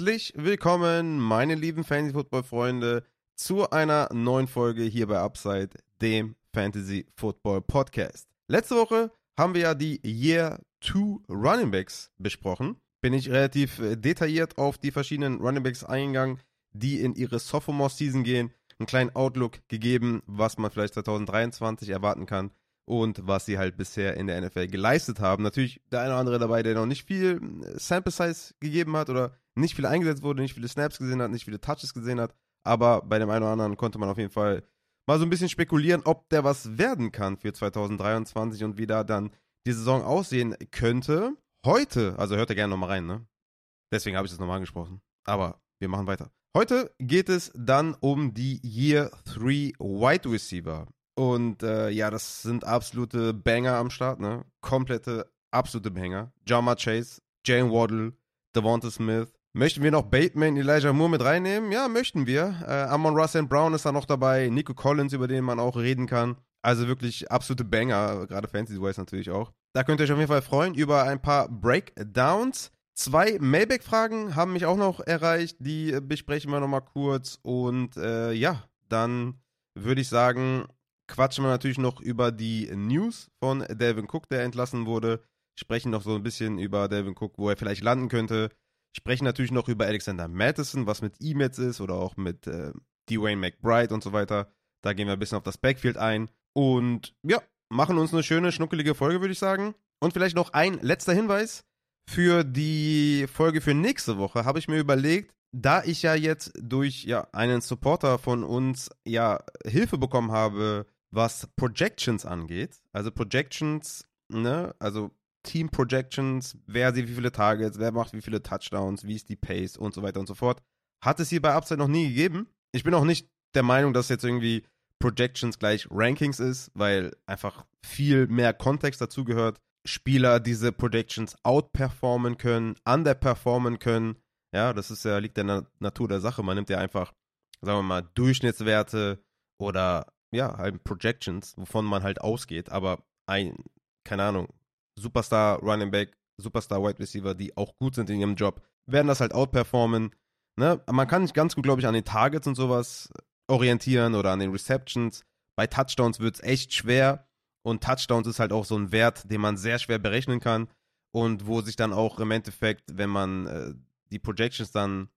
Herzlich willkommen, meine lieben Fantasy Football Freunde, zu einer neuen Folge hier bei Upside, dem Fantasy Football Podcast. Letzte Woche haben wir ja die Year 2 Running Backs besprochen. Bin ich relativ äh, detailliert auf die verschiedenen Running Backs eingegangen, die in ihre Sophomore Season gehen. Einen kleinen Outlook gegeben, was man vielleicht 2023 erwarten kann und was sie halt bisher in der NFL geleistet haben. Natürlich der eine oder andere dabei, der noch nicht viel äh, Sample Size gegeben hat oder nicht viel eingesetzt wurde, nicht viele Snaps gesehen hat, nicht viele Touches gesehen hat. Aber bei dem einen oder anderen konnte man auf jeden Fall mal so ein bisschen spekulieren, ob der was werden kann für 2023 und wie da dann die Saison aussehen könnte. Heute, also hört ihr gerne nochmal rein, ne? Deswegen habe ich das nochmal angesprochen. Aber wir machen weiter. Heute geht es dann um die Year 3 Wide Receiver. Und äh, ja, das sind absolute Banger am Start, ne? Komplette, absolute Banger. Jama Chase, Jane Waddle, Devonta Smith. Möchten wir noch Bateman, Elijah Moore mit reinnehmen? Ja, möchten wir. Äh, Amon Russell Brown ist da noch dabei. Nico Collins, über den man auch reden kann. Also wirklich absolute Banger, gerade Fantasy-wise natürlich auch. Da könnt ihr euch auf jeden Fall freuen über ein paar Breakdowns. Zwei Mailback-Fragen haben mich auch noch erreicht, die besprechen wir nochmal kurz. Und äh, ja, dann würde ich sagen, quatschen wir natürlich noch über die News von Delvin Cook, der entlassen wurde. Sprechen noch so ein bisschen über Delvin Cook, wo er vielleicht landen könnte. Sprechen natürlich noch über Alexander Madison, was mit ihm jetzt ist oder auch mit äh, Dwayne McBride und so weiter. Da gehen wir ein bisschen auf das Backfield ein. Und ja, machen uns eine schöne, schnuckelige Folge, würde ich sagen. Und vielleicht noch ein letzter Hinweis. Für die Folge für nächste Woche habe ich mir überlegt, da ich ja jetzt durch ja, einen Supporter von uns ja Hilfe bekommen habe, was Projections angeht. Also Projections, ne, also Team Projections, wer sieht wie viele Targets, wer macht wie viele Touchdowns, wie ist die Pace und so weiter und so fort. Hat es hier bei Upside noch nie gegeben. Ich bin auch nicht der Meinung, dass jetzt irgendwie Projections gleich Rankings ist, weil einfach viel mehr Kontext dazu gehört. Spieler diese Projections outperformen können, underperformen können. Ja, das ist ja, liegt der Na Natur der Sache. Man nimmt ja einfach, sagen wir mal, Durchschnittswerte oder ja, halt Projections, wovon man halt ausgeht, aber ein, keine Ahnung, Superstar Running Back, Superstar Wide Receiver, die auch gut sind in ihrem Job, werden das halt outperformen. Ne? Man kann sich ganz gut, glaube ich, an den Targets und sowas orientieren oder an den Receptions. Bei Touchdowns wird es echt schwer und Touchdowns ist halt auch so ein Wert, den man sehr schwer berechnen kann und wo sich dann auch im Endeffekt, wenn man äh, die Projections dann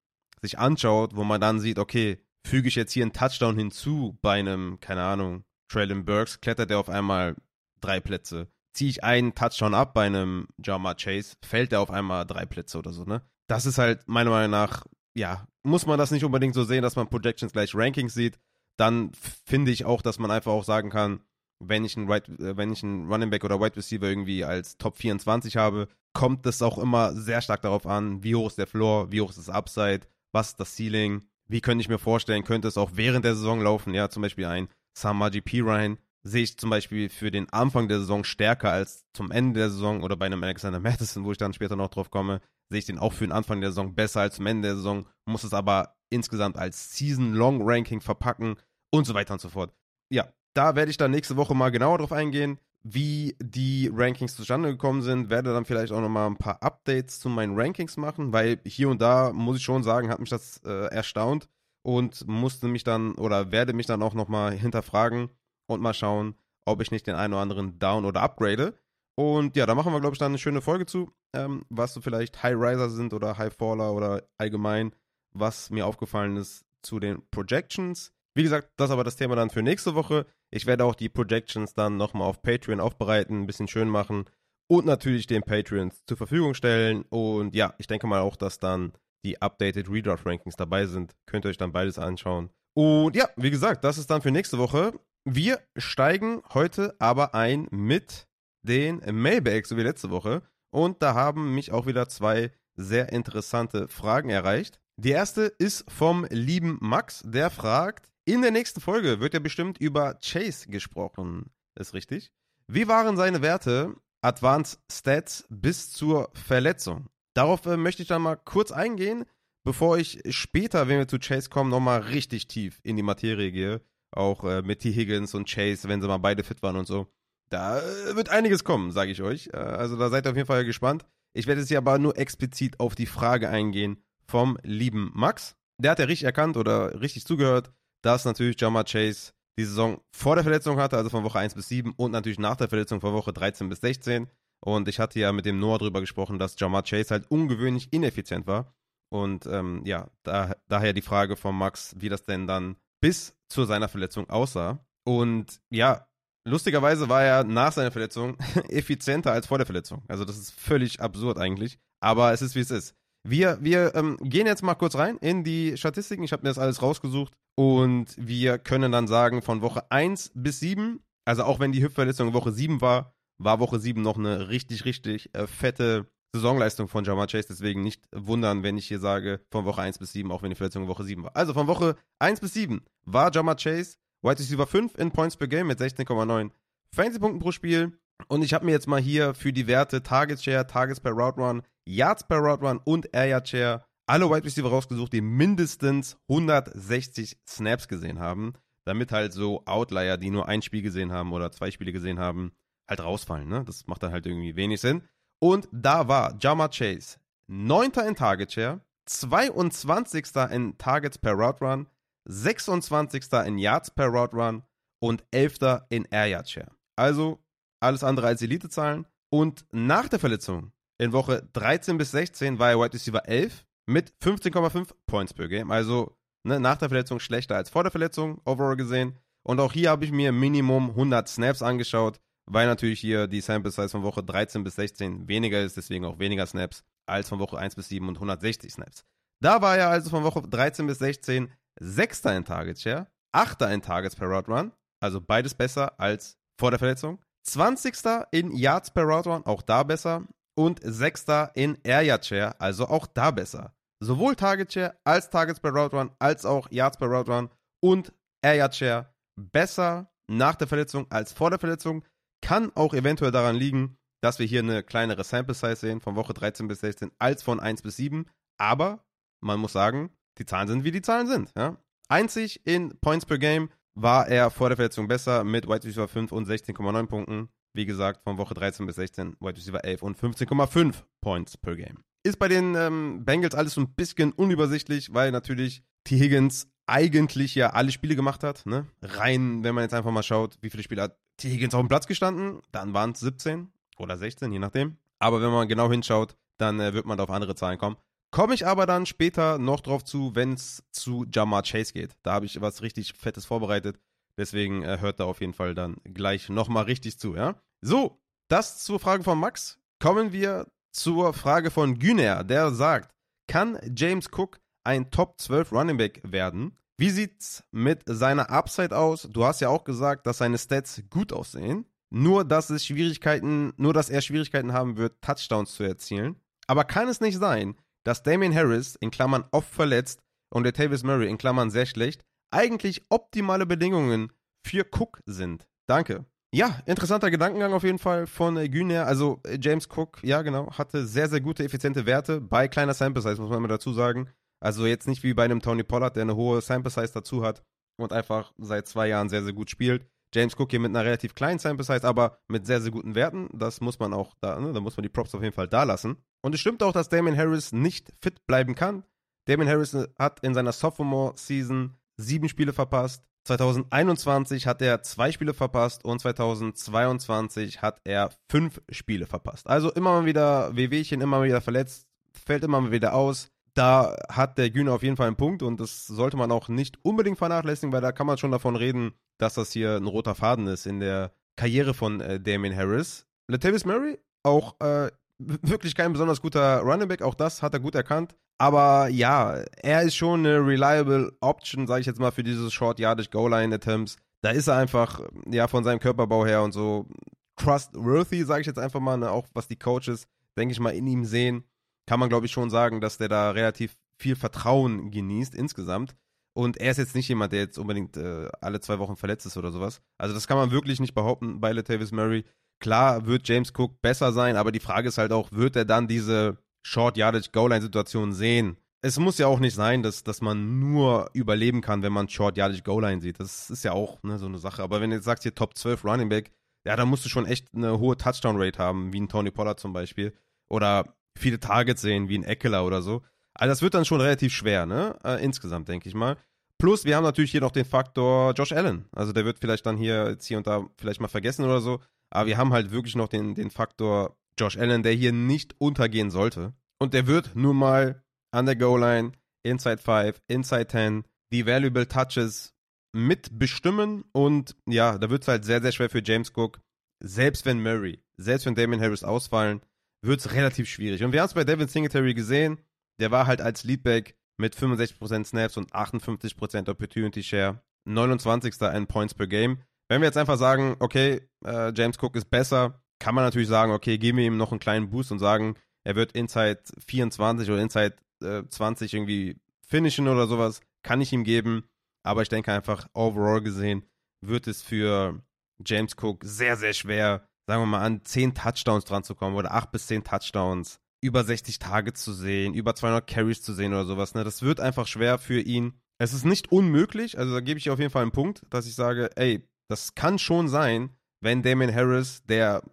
sich anschaut, wo man dann sieht, okay, füge ich jetzt hier einen Touchdown hinzu bei einem, keine Ahnung, Traylon Burks, klettert er auf einmal drei Plätze. Ziehe ich einen Touchdown ab bei einem Jama Chase, fällt er auf einmal drei Plätze oder so, ne? Das ist halt meiner Meinung nach, ja, muss man das nicht unbedingt so sehen, dass man Projections gleich Rankings sieht. Dann finde ich auch, dass man einfach auch sagen kann, wenn ich einen, right, äh, wenn ich einen Running Back oder Wide Receiver irgendwie als Top 24 habe, kommt es auch immer sehr stark darauf an, wie hoch ist der Floor, wie hoch ist das Upside, was ist das Ceiling wie könnte ich mir vorstellen, könnte es auch während der Saison laufen? Ja, zum Beispiel ein Samaji P. Ryan sehe ich zum Beispiel für den Anfang der Saison stärker als zum Ende der Saison oder bei einem Alexander Madison, wo ich dann später noch drauf komme, sehe ich den auch für den Anfang der Saison besser als zum Ende der Saison, muss es aber insgesamt als Season-Long-Ranking verpacken und so weiter und so fort. Ja, da werde ich dann nächste Woche mal genauer drauf eingehen wie die Rankings zustande gekommen sind. Werde dann vielleicht auch nochmal ein paar Updates zu meinen Rankings machen, weil hier und da, muss ich schon sagen, hat mich das äh, erstaunt und musste mich dann oder werde mich dann auch nochmal hinterfragen und mal schauen, ob ich nicht den einen oder anderen down oder upgrade. Und ja, da machen wir, glaube ich, dann eine schöne Folge zu, ähm, was so vielleicht High Riser sind oder High Faller oder allgemein, was mir aufgefallen ist zu den Projections. Wie gesagt, das ist aber das Thema dann für nächste Woche. Ich werde auch die Projections dann nochmal auf Patreon aufbereiten, ein bisschen schön machen und natürlich den Patreons zur Verfügung stellen. Und ja, ich denke mal auch, dass dann die Updated Redraft Rankings dabei sind. Könnt ihr euch dann beides anschauen. Und ja, wie gesagt, das ist dann für nächste Woche. Wir steigen heute aber ein mit den Mailbags, so wie letzte Woche. Und da haben mich auch wieder zwei sehr interessante Fragen erreicht. Die erste ist vom lieben Max, der fragt, in der nächsten Folge wird ja bestimmt über Chase gesprochen. Ist richtig? Wie waren seine Werte, Advanced Stats bis zur Verletzung? Darauf äh, möchte ich dann mal kurz eingehen, bevor ich später, wenn wir zu Chase kommen, nochmal richtig tief in die Materie gehe. Auch äh, mit T. Higgins und Chase, wenn sie mal beide fit waren und so. Da äh, wird einiges kommen, sage ich euch. Äh, also da seid ihr auf jeden Fall gespannt. Ich werde jetzt hier aber nur explizit auf die Frage eingehen vom lieben Max. Der hat ja richtig erkannt oder richtig zugehört, dass natürlich Jamar Chase die Saison vor der Verletzung hatte, also von Woche 1 bis 7 und natürlich nach der Verletzung von Woche 13 bis 16. Und ich hatte ja mit dem Noah drüber gesprochen, dass Jamar Chase halt ungewöhnlich ineffizient war. Und ähm, ja, da, daher die Frage von Max, wie das denn dann bis zu seiner Verletzung aussah. Und ja, lustigerweise war er nach seiner Verletzung effizienter als vor der Verletzung. Also das ist völlig absurd eigentlich. Aber es ist wie es ist. Wir, wir ähm, gehen jetzt mal kurz rein in die Statistiken. Ich habe mir das alles rausgesucht. Und wir können dann sagen, von Woche 1 bis 7, also auch wenn die Hüftverletzung Woche 7 war, war Woche 7 noch eine richtig, richtig äh, fette Saisonleistung von Jamar Chase. Deswegen nicht wundern, wenn ich hier sage, von Woche 1 bis 7, auch wenn die Verletzung Woche 7 war. Also von Woche 1 bis 7 war Jamar Chase Wide Receiver 5 in Points per Game mit 16,9 Fantasy-Punkten pro Spiel. Und ich habe mir jetzt mal hier für die Werte Target Share, Targets per Route Run, Yards per Route Run und Air Yard Share alle Wide Receiver rausgesucht, die mindestens 160 Snaps gesehen haben, damit halt so Outlier, die nur ein Spiel gesehen haben oder zwei Spiele gesehen haben, halt rausfallen. Ne? Das macht dann halt irgendwie wenig Sinn. Und da war Jama Chase 9. in Target Share, 22. in Targets per Route Run, 26. in Yards per Route Run und 11. in Air Yard Share. Also alles andere als Elite-Zahlen. Und nach der Verletzung in Woche 13 bis 16 war er Wide Receiver 11 mit 15,5 Points per Game. Also ne, nach der Verletzung schlechter als vor der Verletzung, overall gesehen. Und auch hier habe ich mir Minimum 100 Snaps angeschaut weil natürlich hier die Sample Size von Woche 13 bis 16 weniger ist, deswegen auch weniger Snaps als von Woche 1 bis 7 und 160 Snaps. Da war er also von Woche 13 bis 16 Sechster in Target Share, Achter in Targets per Route Run, also beides besser als vor der Verletzung. 20. in Yards per Route Run, auch da besser. Und Sechster in Air Yard Share, also auch da besser. Sowohl Target Share als Targets per Route Run, als auch Yards per Route Run und Air Yard Share besser nach der Verletzung als vor der Verletzung. Kann auch eventuell daran liegen, dass wir hier eine kleinere Sample Size sehen, von Woche 13 bis 16, als von 1 bis 7. Aber man muss sagen, die Zahlen sind, wie die Zahlen sind. Ja? Einzig in Points per Game war er vor der Verletzung besser mit White Receiver 5 und 16,9 Punkten. Wie gesagt, von Woche 13 bis 16 White Receiver 11 und 15,5 Points per Game. Ist bei den ähm, Bengals alles so ein bisschen unübersichtlich, weil natürlich T. Higgins eigentlich ja alle Spiele gemacht hat. Ne? Rein, wenn man jetzt einfach mal schaut, wie viele Spiele hat T. Higgins auf dem Platz gestanden, dann waren es 17 oder 16, je nachdem. Aber wenn man genau hinschaut, dann äh, wird man da auf andere Zahlen kommen. Komme ich aber dann später noch drauf zu, wenn es zu Jamar Chase geht. Da habe ich was richtig Fettes vorbereitet. Deswegen äh, hört da auf jeden Fall dann gleich nochmal richtig zu, ja? So, das zur Frage von Max. Kommen wir zur Frage von Güner, der sagt, kann James Cook ein Top 12 Running Back werden? Wie sieht's mit seiner Upside aus? Du hast ja auch gesagt, dass seine Stats gut aussehen. Nur, dass es Schwierigkeiten, nur, dass er Schwierigkeiten haben wird, Touchdowns zu erzielen. Aber kann es nicht sein, dass Damian Harris, in Klammern oft verletzt, und der Tavis Murray, in Klammern sehr schlecht, eigentlich optimale Bedingungen für Cook sind? Danke. Ja, interessanter Gedankengang auf jeden Fall von äh, Güner. Also äh, James Cook, ja genau, hatte sehr, sehr gute, effiziente Werte bei kleiner Sample Size, muss man immer dazu sagen. Also jetzt nicht wie bei einem Tony Pollard, der eine hohe Sample Size dazu hat und einfach seit zwei Jahren sehr, sehr gut spielt. James Cook hier mit einer relativ kleinen Sample Size, aber mit sehr, sehr guten Werten. Das muss man auch da, ne, da muss man die Props auf jeden Fall da lassen. Und es stimmt auch, dass Damien Harris nicht fit bleiben kann. Damien Harris hat in seiner Sophomore-Season sieben Spiele verpasst. 2021 hat er zwei Spiele verpasst und 2022 hat er fünf Spiele verpasst. Also immer mal wieder Wehwehchen, immer mal wieder verletzt, fällt immer mal wieder aus da hat der Güner auf jeden Fall einen Punkt und das sollte man auch nicht unbedingt vernachlässigen, weil da kann man schon davon reden, dass das hier ein roter Faden ist in der Karriere von äh, Damien Harris. Latavius Murray, auch äh, wirklich kein besonders guter Running Back, auch das hat er gut erkannt. Aber ja, er ist schon eine reliable Option, sage ich jetzt mal, für diese Short Yardage Goal Line Attempts. Da ist er einfach, ja, von seinem Körperbau her und so trustworthy, sage ich jetzt einfach mal, ne? auch was die Coaches, denke ich mal, in ihm sehen kann man, glaube ich, schon sagen, dass der da relativ viel Vertrauen genießt insgesamt. Und er ist jetzt nicht jemand, der jetzt unbedingt äh, alle zwei Wochen verletzt ist oder sowas. Also das kann man wirklich nicht behaupten bei Latavius Murray. Klar wird James Cook besser sein, aber die Frage ist halt auch, wird er dann diese Short Yardage Goal Line Situation sehen? Es muss ja auch nicht sein, dass, dass man nur überleben kann, wenn man Short Yardage Goal Line sieht. Das ist ja auch ne, so eine Sache. Aber wenn du jetzt sagst, hier Top 12 Running Back, ja, dann musst du schon echt eine hohe Touchdown Rate haben, wie ein Tony Pollard zum Beispiel. Oder viele Targets sehen, wie ein Eckler oder so. Also das wird dann schon relativ schwer, ne? Äh, insgesamt, denke ich mal. Plus, wir haben natürlich hier noch den Faktor Josh Allen. Also der wird vielleicht dann hier jetzt hier und da vielleicht mal vergessen oder so. Aber wir haben halt wirklich noch den, den Faktor Josh Allen, der hier nicht untergehen sollte. Und der wird nun mal an der Goal-Line, Inside 5, Inside 10, die Valuable Touches mitbestimmen. Und ja, da wird es halt sehr, sehr schwer für James Cook. Selbst wenn Murray, selbst wenn Damon Harris ausfallen, wird es relativ schwierig. Und wir haben es bei Devin Singletary gesehen. Der war halt als Leadback mit 65% Snaps und 58% Opportunity Share 29. in Points per Game. Wenn wir jetzt einfach sagen, okay, äh, James Cook ist besser, kann man natürlich sagen, okay, geben wir ihm noch einen kleinen Boost und sagen, er wird Inside 24 oder Inside äh, 20 irgendwie finishen oder sowas, kann ich ihm geben. Aber ich denke einfach, overall gesehen, wird es für James Cook sehr, sehr schwer, sagen wir mal, an 10 Touchdowns dran zu kommen oder 8 bis 10 Touchdowns, über 60 Targets zu sehen, über 200 Carries zu sehen oder sowas. Ne? Das wird einfach schwer für ihn. Es ist nicht unmöglich, also da gebe ich auf jeden Fall einen Punkt, dass ich sage, ey, das kann schon sein, wenn Damien Harris, der,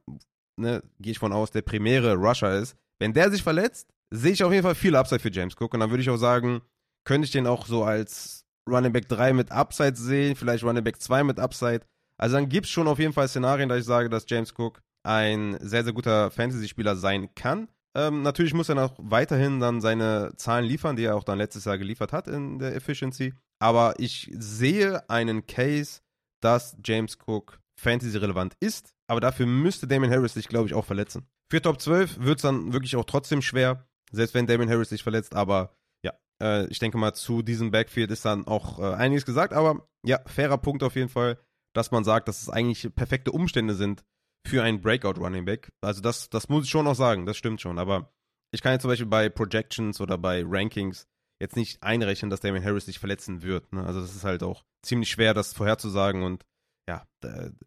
ne, gehe ich von aus, der primäre Rusher ist, wenn der sich verletzt, sehe ich auf jeden Fall viel Upside für James Cook. Und dann würde ich auch sagen, könnte ich den auch so als Running Back 3 mit Upside sehen, vielleicht Running Back 2 mit Upside. Also dann gibt es schon auf jeden Fall Szenarien, dass ich sage, dass James Cook ein sehr, sehr guter Fantasy-Spieler sein kann. Ähm, natürlich muss er noch weiterhin dann seine Zahlen liefern, die er auch dann letztes Jahr geliefert hat in der Efficiency. Aber ich sehe einen Case, dass James Cook Fantasy-relevant ist. Aber dafür müsste Damon Harris sich, glaube ich, auch verletzen. Für Top 12 wird es dann wirklich auch trotzdem schwer, selbst wenn Damon Harris sich verletzt. Aber ja, äh, ich denke mal, zu diesem Backfield ist dann auch äh, einiges gesagt. Aber ja, fairer Punkt auf jeden Fall, dass man sagt, dass es eigentlich perfekte Umstände sind für einen Breakout-Running Back. Also das, das muss ich schon noch sagen, das stimmt schon. Aber ich kann jetzt zum Beispiel bei Projections oder bei Rankings jetzt nicht einrechnen, dass Damon Harris sich verletzen wird. Ne? Also das ist halt auch ziemlich schwer, das vorherzusagen. Und ja,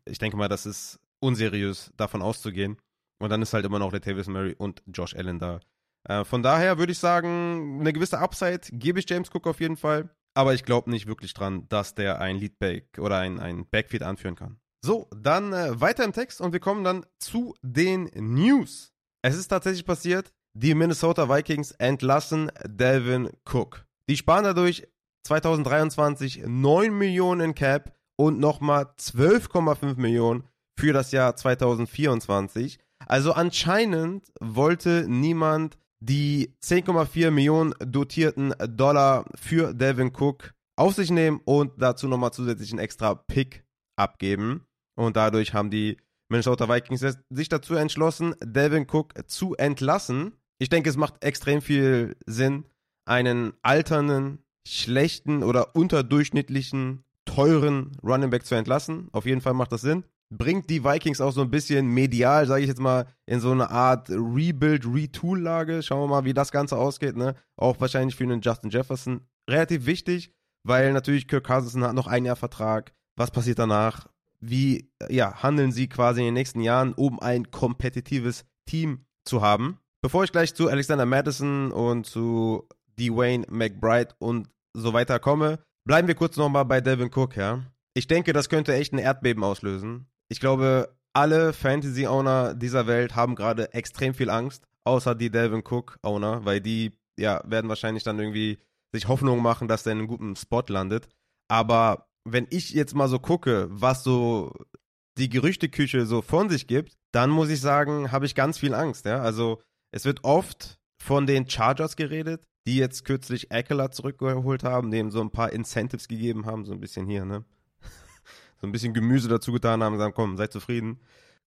ich denke mal, das ist unseriös, davon auszugehen. Und dann ist halt immer noch der Tavis Murray und Josh Allen da. Äh, von daher würde ich sagen, eine gewisse Upside gebe ich James Cook auf jeden Fall. Aber ich glaube nicht wirklich dran, dass der ein Leadback oder ein, ein Backfield anführen kann. So, dann äh, weiter im Text und wir kommen dann zu den News. Es ist tatsächlich passiert, die Minnesota Vikings entlassen Delvin Cook. Die sparen dadurch 2023 9 Millionen in Cap und nochmal 12,5 Millionen für das Jahr 2024. Also anscheinend wollte niemand die 10,4 Millionen dotierten Dollar für Delvin Cook auf sich nehmen und dazu nochmal zusätzlich einen extra Pick abgeben. Und dadurch haben die Minnesota Vikings sich dazu entschlossen, Devin Cook zu entlassen. Ich denke, es macht extrem viel Sinn, einen alternden, schlechten oder unterdurchschnittlichen, teuren Running Back zu entlassen. Auf jeden Fall macht das Sinn. Bringt die Vikings auch so ein bisschen medial, sage ich jetzt mal, in so eine Art Rebuild, Retool-Lage. Schauen wir mal, wie das Ganze ausgeht. Ne? Auch wahrscheinlich für einen Justin Jefferson relativ wichtig, weil natürlich Kirk Cousins hat noch ein Jahr Vertrag. Was passiert danach? wie ja, handeln sie quasi in den nächsten Jahren, um ein kompetitives Team zu haben. Bevor ich gleich zu Alexander Madison und zu Dwayne McBride und so weiter komme, bleiben wir kurz nochmal bei Devin Cook, ja. Ich denke, das könnte echt ein Erdbeben auslösen. Ich glaube, alle Fantasy-Owner dieser Welt haben gerade extrem viel Angst, außer die Devin Cook-Owner, weil die ja, werden wahrscheinlich dann irgendwie sich Hoffnung machen, dass der in einem guten Spot landet. Aber wenn ich jetzt mal so gucke, was so die Gerüchteküche so von sich gibt, dann muss ich sagen, habe ich ganz viel Angst. Ja? Also es wird oft von den Chargers geredet, die jetzt kürzlich Eckler zurückgeholt haben, dem so ein paar Incentives gegeben haben, so ein bisschen hier, ne? So ein bisschen Gemüse dazu getan haben, sagen, komm, seid zufrieden,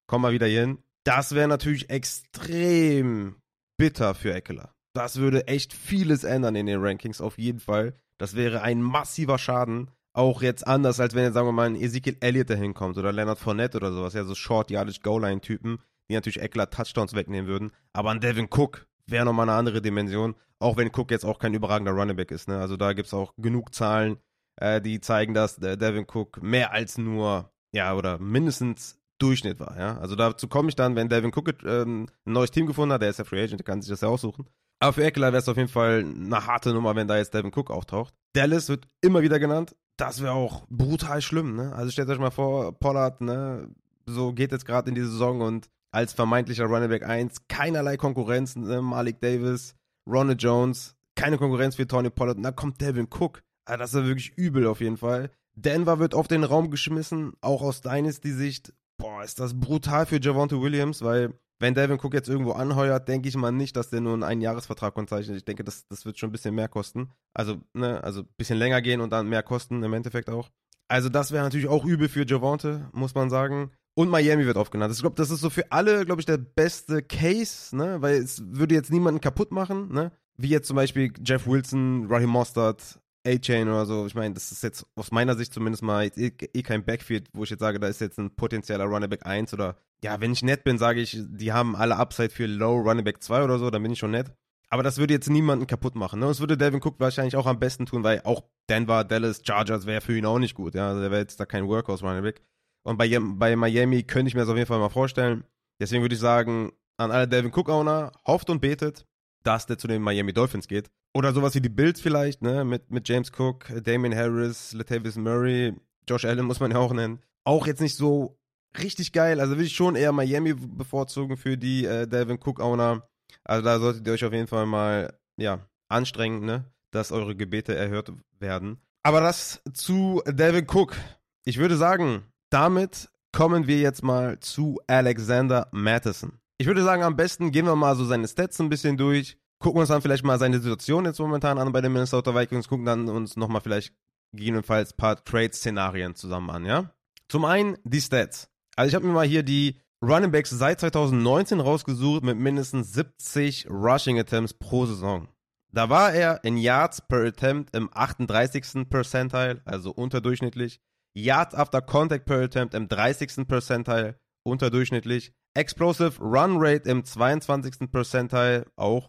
komm mal wieder hier hin. Das wäre natürlich extrem bitter für Eckler. Das würde echt vieles ändern in den Rankings, auf jeden Fall. Das wäre ein massiver Schaden auch jetzt anders, als wenn jetzt, sagen wir mal, ein Ezekiel Elliott dahin kommt oder Leonard Fournette oder sowas, ja, so short yardage goal line typen die natürlich Eckler Touchdowns wegnehmen würden. Aber ein Devin Cook wäre nochmal eine andere Dimension, auch wenn Cook jetzt auch kein überragender Running ist, ne? Also da gibt es auch genug Zahlen, äh, die zeigen, dass Devin Cook mehr als nur, ja, oder mindestens Durchschnitt war, ja. Also dazu komme ich dann, wenn Devin Cook ähm, ein neues Team gefunden hat, der ist ja Free Agent, der kann sich das ja aussuchen. Aber für Eckler wäre es auf jeden Fall eine harte Nummer, wenn da jetzt Devin Cook auftaucht. Dallas wird immer wieder genannt. Das wäre auch brutal schlimm, ne? Also stellt euch mal vor, Pollard, ne, so geht jetzt gerade in die Saison und als vermeintlicher Running Back 1. Keinerlei Konkurrenz. Ne? Malik Davis, Ronald Jones, keine Konkurrenz für Tony Pollard. Und dann kommt Devin Cook. Also das ist wirklich übel auf jeden Fall. Denver wird auf den Raum geschmissen, auch aus Dynasty-Sicht. Boah, ist das brutal für Javonte Williams, weil wenn Devin Cook jetzt irgendwo anheuert, denke ich mal nicht, dass der nur einen Einjahresvertrag unterzeichnet. Ich denke, das, das wird schon ein bisschen mehr kosten. Also, ne, also ein bisschen länger gehen und dann mehr kosten im Endeffekt auch. Also, das wäre natürlich auch übel für Javonte, muss man sagen. Und Miami wird aufgenannt. Ich glaube, das ist so für alle, glaube ich, der beste Case, ne? Weil es würde jetzt niemanden kaputt machen, ne? Wie jetzt zum Beispiel Jeff Wilson, Raheem Mostert, A-Chain oder so. Ich meine, das ist jetzt aus meiner Sicht zumindest mal eh, eh, kein Backfield, wo ich jetzt sage, da ist jetzt ein potenzieller Running Back 1 oder ja, wenn ich nett bin, sage ich, die haben alle Upside für Low Running Back 2 oder so, dann bin ich schon nett. Aber das würde jetzt niemanden kaputt machen. Ne? Das würde Devin Cook wahrscheinlich auch am besten tun, weil auch Denver, Dallas, Chargers wäre für ihn auch nicht gut. Ja? Also der wäre jetzt da kein Workhorse Running Back. Und bei, bei Miami könnte ich mir das auf jeden Fall mal vorstellen. Deswegen würde ich sagen, an alle Devin Cook-Owner, hofft und betet, dass der zu den Miami Dolphins geht. Oder sowas wie die Bills vielleicht, ne? Mit, mit James Cook, Damien Harris, Latavius Murray, Josh Allen muss man ja auch nennen. Auch jetzt nicht so richtig geil. Also würde ich schon eher Miami bevorzugen für die äh, Devin Cook-Owner. Also da solltet ihr euch auf jeden Fall mal, ja, anstrengen, ne? Dass eure Gebete erhört werden. Aber das zu Devin Cook. Ich würde sagen, damit kommen wir jetzt mal zu Alexander Matheson. Ich würde sagen, am besten gehen wir mal so seine Stats ein bisschen durch, gucken uns dann vielleicht mal seine Situation jetzt momentan an bei den Minnesota Vikings, gucken dann uns nochmal vielleicht gegebenenfalls ein paar Trade-Szenarien zusammen an, ja? Zum einen die Stats. Also ich habe mir mal hier die Running Backs seit 2019 rausgesucht mit mindestens 70 Rushing Attempts pro Saison. Da war er in Yards per Attempt im 38. Percentile, also unterdurchschnittlich. Yards after Contact per Attempt im 30. Percentile, unterdurchschnittlich. Explosive Run Rate im 22. Percentile, auch,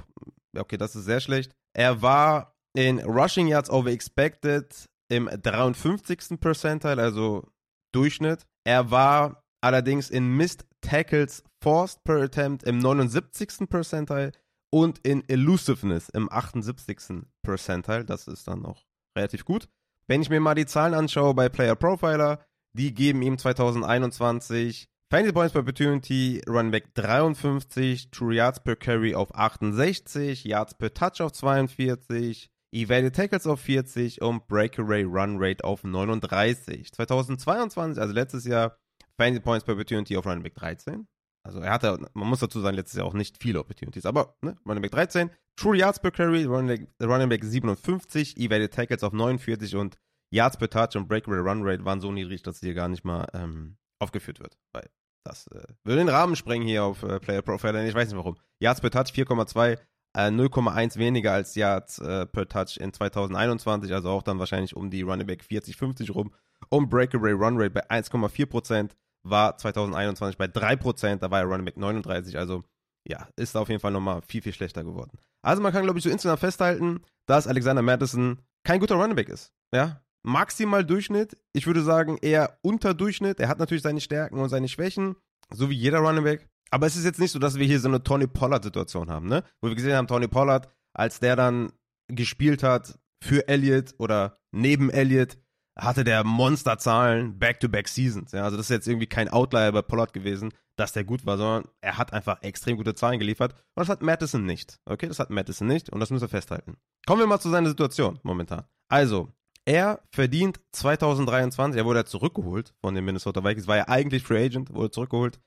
okay, das ist sehr schlecht. Er war in Rushing Yards over Expected im 53. Percentile, also Durchschnitt. Er war allerdings in Missed Tackles Forced per Attempt im 79. Percentile und in Elusiveness im 78. Percentile. Das ist dann noch relativ gut. Wenn ich mir mal die Zahlen anschaue bei Player Profiler, die geben ihm 2021 Fantasy Points per Opportunity, Running Back 53, True Yards per Carry auf 68, Yards per Touch auf 42, Evaded Tackles auf 40 und Breakaway Run Rate auf 39. 2022, also letztes Jahr, Fantasy Points per Opportunity auf Running Back 13. Also er hatte, man muss dazu sagen, letztes Jahr auch nicht viele Opportunities, aber ne, Running Back 13, True Yards per Carry, Running Back, Running Back 57, Evaded Tackles auf 49 und Yards per Touch und Breakaway Run Rate waren so niedrig, dass hier gar nicht mal ähm, aufgeführt wird. Weil das äh, würde den Rahmen sprengen hier auf äh, Player Profiler, ich weiß nicht warum. Yards per Touch 4,2, äh, 0,1 weniger als Yards äh, per Touch in 2021, also auch dann wahrscheinlich um die Running Back 40, 50 rum. Und Breakaway Run Rate bei 1,4% war 2021 bei 3%, da war er Running Back 39, also ja, ist auf jeden Fall nochmal viel, viel schlechter geworden. Also man kann, glaube ich, so insgesamt festhalten, dass Alexander Madison kein guter Running Back ist. Ja, maximal Durchschnitt. Ich würde sagen, eher unter Durchschnitt. Er hat natürlich seine Stärken und seine Schwächen, so wie jeder Running Back. Aber es ist jetzt nicht so, dass wir hier so eine Tony Pollard-Situation haben, ne? Wo wir gesehen haben, Tony Pollard, als der dann gespielt hat für Elliott oder neben Elliott, hatte der Monsterzahlen Back-to-Back-Seasons. Ja, also das ist jetzt irgendwie kein Outlier bei Pollard gewesen, dass der gut war, sondern er hat einfach extrem gute Zahlen geliefert. Und das hat Madison nicht. Okay, das hat Madison nicht und das müssen wir festhalten. Kommen wir mal zu seiner Situation momentan. Also, er verdient 2023, er wurde ja zurückgeholt von den Minnesota Vikings, war ja eigentlich Free Agent, wurde zurückgeholt.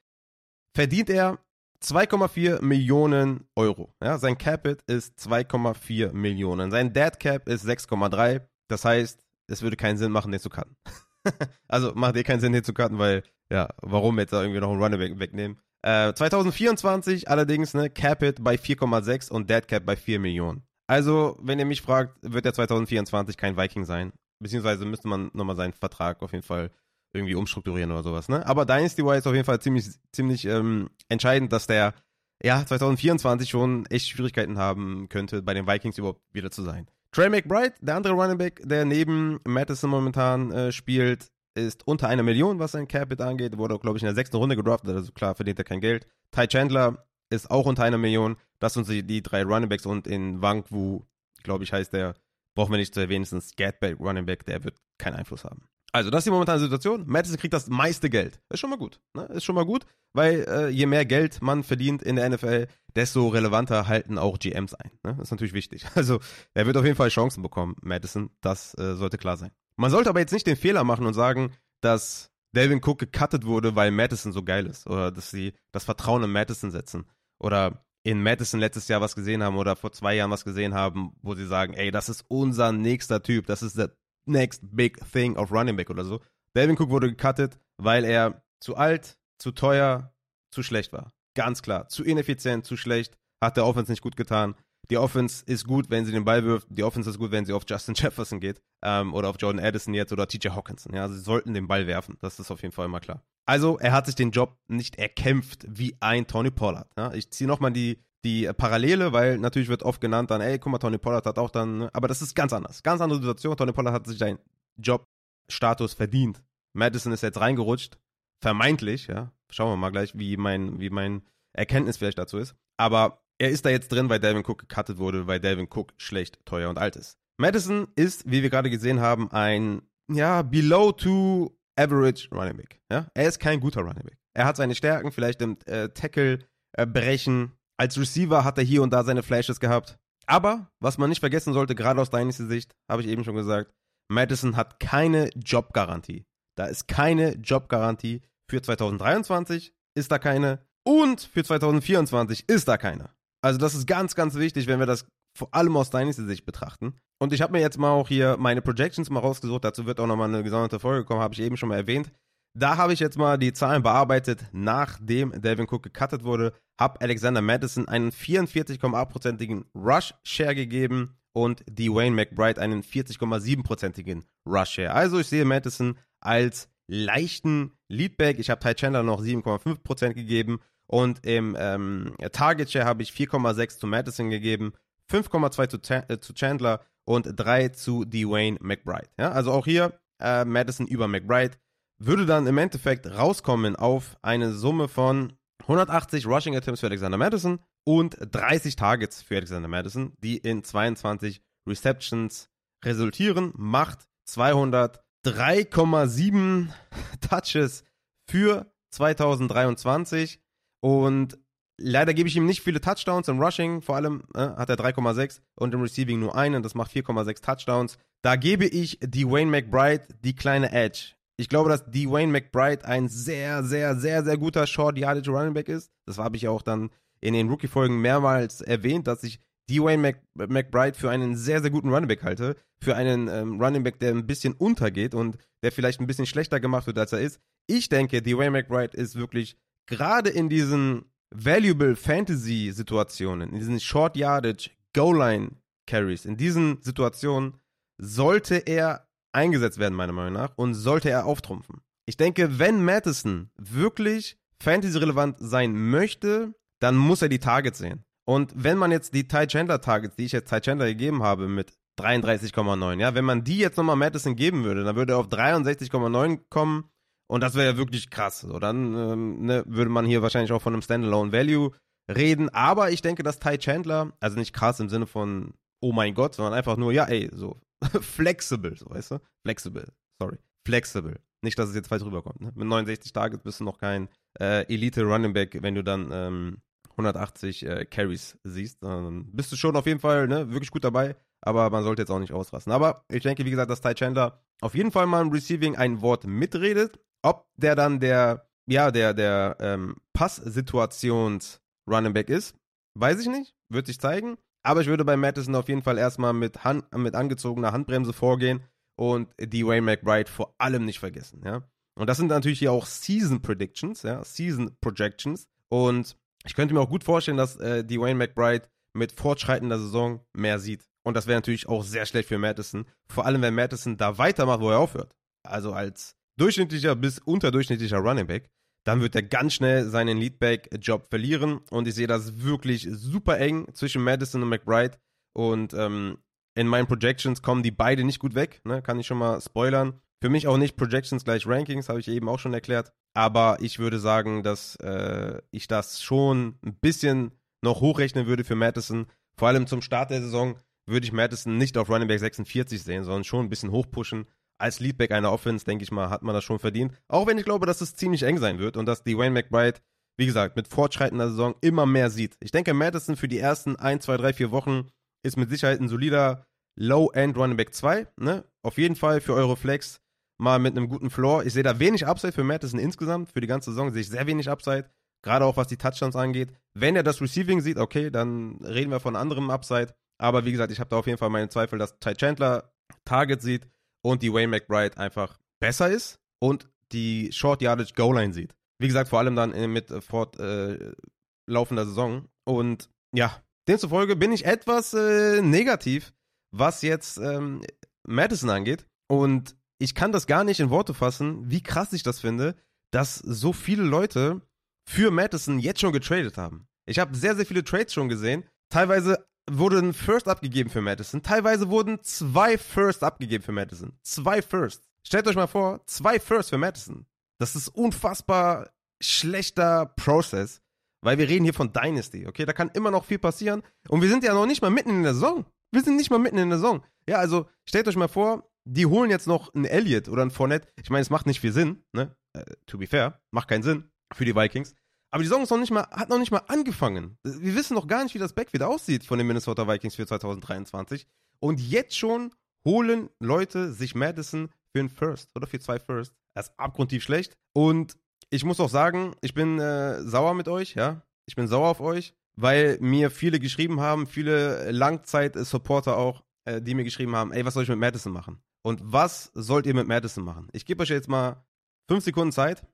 Verdient er 2,4 Millionen Euro. Ja, sein Capit ist 2,4 Millionen. Sein Dead Cap ist 6,3. Das heißt, es würde keinen Sinn machen, den zu cutten. also macht eh keinen Sinn, den zu cutten, weil, ja, warum jetzt da irgendwie noch einen Running wegnehmen? Äh, 2024 allerdings, ne, Capit bei 4,6 und Dead Cap bei 4 Millionen. Also, wenn ihr mich fragt, wird er 2024 kein Viking sein. Beziehungsweise müsste man nochmal seinen Vertrag auf jeden Fall irgendwie umstrukturieren oder sowas, ne? Aber Dynasty-wise ist auf jeden Fall ziemlich, ziemlich ähm, entscheidend, dass der ja 2024 schon echt Schwierigkeiten haben könnte, bei den Vikings überhaupt wieder zu sein. Trey McBride, der andere Running Back, der neben Madison momentan äh, spielt, ist unter einer Million, was sein Capit angeht. Wurde, glaube ich, in der sechsten Runde gedraftet, also klar verdient er kein Geld. Ty Chandler ist auch unter einer Million. Das sind die drei Running Backs und in Wangwu, glaube ich, heißt der, brauchen wir nicht zu erwähnen, ist ein Scatback Running Back, der wird keinen Einfluss haben. Also, das ist die momentane Situation. Madison kriegt das meiste Geld. Ist schon mal gut. Ne? Ist schon mal gut, weil äh, je mehr Geld man verdient in der NFL, desto relevanter halten auch GMs ein. Ne? Das ist natürlich wichtig. Also, er wird auf jeden Fall Chancen bekommen, Madison. Das äh, sollte klar sein. Man sollte aber jetzt nicht den Fehler machen und sagen, dass Delvin Cook gecuttet wurde, weil Madison so geil ist. Oder dass sie das Vertrauen in Madison setzen. Oder in Madison letztes Jahr was gesehen haben oder vor zwei Jahren was gesehen haben, wo sie sagen, ey, das ist unser nächster Typ, das ist der next big thing of running back oder so. Delvin Cook wurde gecuttet, weil er zu alt, zu teuer, zu schlecht war. Ganz klar. Zu ineffizient, zu schlecht. Hat der Offense nicht gut getan. Die Offense ist gut, wenn sie den Ball wirft. Die Offense ist gut, wenn sie auf Justin Jefferson geht. Ähm, oder auf Jordan Addison jetzt oder TJ Hawkinson. Ja, sie sollten den Ball werfen. Das ist auf jeden Fall immer klar. Also, er hat sich den Job nicht erkämpft wie ein Tony Pollard. Ja, ich ziehe nochmal die, die Parallele, weil natürlich wird oft genannt dann, ey, guck mal, Tony Pollard hat auch dann, aber das ist ganz anders. Ganz andere Situation. Tony Pollard hat sich seinen Jobstatus verdient. Madison ist jetzt reingerutscht. Vermeintlich, ja. Schauen wir mal gleich, wie mein, wie mein Erkenntnis vielleicht dazu ist. Aber er ist da jetzt drin, weil Delvin Cook gecuttet wurde, weil Delvin Cook schlecht, teuer und alt ist. Madison ist, wie wir gerade gesehen haben, ein, ja, below to average Running Back. Ja? Er ist kein guter Running Back. Er hat seine Stärken, vielleicht im äh, Tackle äh, brechen. Als Receiver hat er hier und da seine Flashes gehabt. Aber, was man nicht vergessen sollte, gerade aus Dynasty Sicht, habe ich eben schon gesagt, Madison hat keine Jobgarantie. Da ist keine Jobgarantie. Für 2023 ist da keine. Und für 2024 ist da keine. Also das ist ganz, ganz wichtig, wenn wir das vor allem aus Dynasty Sicht betrachten. Und ich habe mir jetzt mal auch hier meine Projections mal rausgesucht. Dazu wird auch nochmal eine gesonderte Folge kommen, habe ich eben schon mal erwähnt. Da habe ich jetzt mal die Zahlen bearbeitet, nachdem Delvin Cook gecuttet wurde. Habe Alexander Madison einen 44,8%igen Rush-Share gegeben und Dwayne McBride einen 40,7%igen Rush-Share. Also ich sehe Madison als leichten Leadback. Ich habe Ty Chandler noch 7,5% gegeben und im ähm, Target Share habe ich 4,6 zu Madison gegeben, 5,2 zu, äh, zu Chandler und 3 zu Dwayne McBride. Ja, also auch hier äh, Madison über McBride. Würde dann im Endeffekt rauskommen auf eine Summe von 180 Rushing Attempts für Alexander Madison und 30 Targets für Alexander Madison, die in 22 Receptions resultieren, macht 203,7 Touches für 2023 und leider gebe ich ihm nicht viele Touchdowns im Rushing, vor allem äh, hat er 3,6 und im Receiving nur einen, das macht 4,6 Touchdowns. Da gebe ich Dwayne McBride die kleine Edge. Ich glaube, dass Dwayne McBride ein sehr, sehr, sehr, sehr guter Short Yardage Running Back ist. Das habe ich auch dann in den Rookie-Folgen mehrmals erwähnt, dass ich Dwayne Mc, McBride für einen sehr, sehr guten Running Back halte. Für einen ähm, Running Back, der ein bisschen untergeht und der vielleicht ein bisschen schlechter gemacht wird, als er ist. Ich denke, Dwayne McBride ist wirklich gerade in diesen valuable Fantasy Situationen, in diesen Short Yardage Goal Line Carries, in diesen Situationen sollte er eingesetzt werden, meiner Meinung nach, und sollte er auftrumpfen. Ich denke, wenn Madison wirklich Fantasy-relevant sein möchte, dann muss er die Targets sehen. Und wenn man jetzt die Ty Chandler Targets, die ich jetzt Ty Chandler gegeben habe, mit 33,9, ja, wenn man die jetzt nochmal Madison geben würde, dann würde er auf 63,9 kommen und das wäre ja wirklich krass. So, dann ähm, ne, würde man hier wahrscheinlich auch von einem Standalone Value reden. Aber ich denke, dass Ty Chandler, also nicht krass im Sinne von, oh mein Gott, sondern einfach nur, ja, ey, so flexible, so weißt du? Flexible, sorry. Flexible. Nicht, dass es jetzt falsch rüberkommt. Ne? Mit 69 Targets bist du noch kein äh, Elite Running Back, wenn du dann ähm, 180 äh, Carries siehst. Dann bist du schon auf jeden Fall ne, wirklich gut dabei, aber man sollte jetzt auch nicht ausrasten. Aber ich denke, wie gesagt, dass Ty Chandler auf jeden Fall mal im Receiving ein Wort mitredet. Ob der dann der, ja, der, der ähm, Passsituations-Running Back ist, weiß ich nicht. Wird sich zeigen. Aber ich würde bei Madison auf jeden Fall erstmal mit, Hand, mit angezogener Handbremse vorgehen und die Wayne McBride vor allem nicht vergessen, ja. Und das sind natürlich hier auch Season Predictions, ja, Season Projections. Und ich könnte mir auch gut vorstellen, dass äh, die McBride mit fortschreitender Saison mehr sieht. Und das wäre natürlich auch sehr schlecht für Madison. Vor allem, wenn Madison da weitermacht, wo er aufhört. Also als durchschnittlicher bis unterdurchschnittlicher Running Back, dann wird er ganz schnell seinen Leadback-Job verlieren. Und ich sehe das wirklich super eng zwischen Madison und McBride. Und ähm, in meinen Projections kommen die beide nicht gut weg, ne? kann ich schon mal spoilern. Für mich auch nicht Projections gleich Rankings, habe ich eben auch schon erklärt. Aber ich würde sagen, dass äh, ich das schon ein bisschen noch hochrechnen würde für Madison. Vor allem zum Start der Saison würde ich Madison nicht auf Running Back 46 sehen, sondern schon ein bisschen hochpushen als Leadback einer Offense, denke ich mal, hat man das schon verdient. Auch wenn ich glaube, dass es ziemlich eng sein wird und dass die Wayne McBride, wie gesagt, mit fortschreitender Saison immer mehr sieht. Ich denke, Madison für die ersten 1, 2, 3, 4 Wochen ist mit Sicherheit ein solider Low-End Running Back 2. Ne? Auf jeden Fall für eure Flex mal mit einem guten Floor. Ich sehe da wenig Upside für Madison insgesamt. Für die ganze Saison sehe ich sehr wenig Upside. Gerade auch was die Touchdowns angeht. Wenn er das Receiving sieht, okay, dann reden wir von anderem Upside. Aber wie gesagt, ich habe da auf jeden Fall meine Zweifel, dass Ty Chandler Target sieht und die Wayne McBride einfach besser ist und die Short Yardage Goal Line sieht. Wie gesagt, vor allem dann mit fortlaufender äh, Saison. Und ja, demzufolge bin ich etwas äh, negativ, was jetzt ähm, Madison angeht. Und ich kann das gar nicht in Worte fassen, wie krass ich das finde, dass so viele Leute für Madison jetzt schon getradet haben. Ich habe sehr, sehr viele Trades schon gesehen. Teilweise wurde ein First abgegeben für Madison. Teilweise wurden zwei First abgegeben für Madison. Zwei First. Stellt euch mal vor, zwei First für Madison. Das ist unfassbar schlechter Prozess, weil wir reden hier von Dynasty, okay? Da kann immer noch viel passieren. Und wir sind ja noch nicht mal mitten in der Saison. Wir sind nicht mal mitten in der Saison. Ja, also stellt euch mal vor, die holen jetzt noch einen Elliott oder einen Fournette. Ich meine, es macht nicht viel Sinn, ne? Uh, to be fair, macht keinen Sinn für die Vikings. Aber die Saison ist noch nicht mal, hat noch nicht mal angefangen. Wir wissen noch gar nicht, wie das Backfield aussieht von den Minnesota Vikings für 2023. Und jetzt schon holen Leute sich Madison für einen First oder für zwei First. Er ist abgrundtief schlecht. Und ich muss auch sagen, ich bin äh, sauer mit euch, ja. Ich bin sauer auf euch, weil mir viele geschrieben haben, viele Langzeit-Supporter auch, äh, die mir geschrieben haben, ey, was soll ich mit Madison machen? Und was sollt ihr mit Madison machen? Ich gebe euch jetzt mal fünf Sekunden Zeit,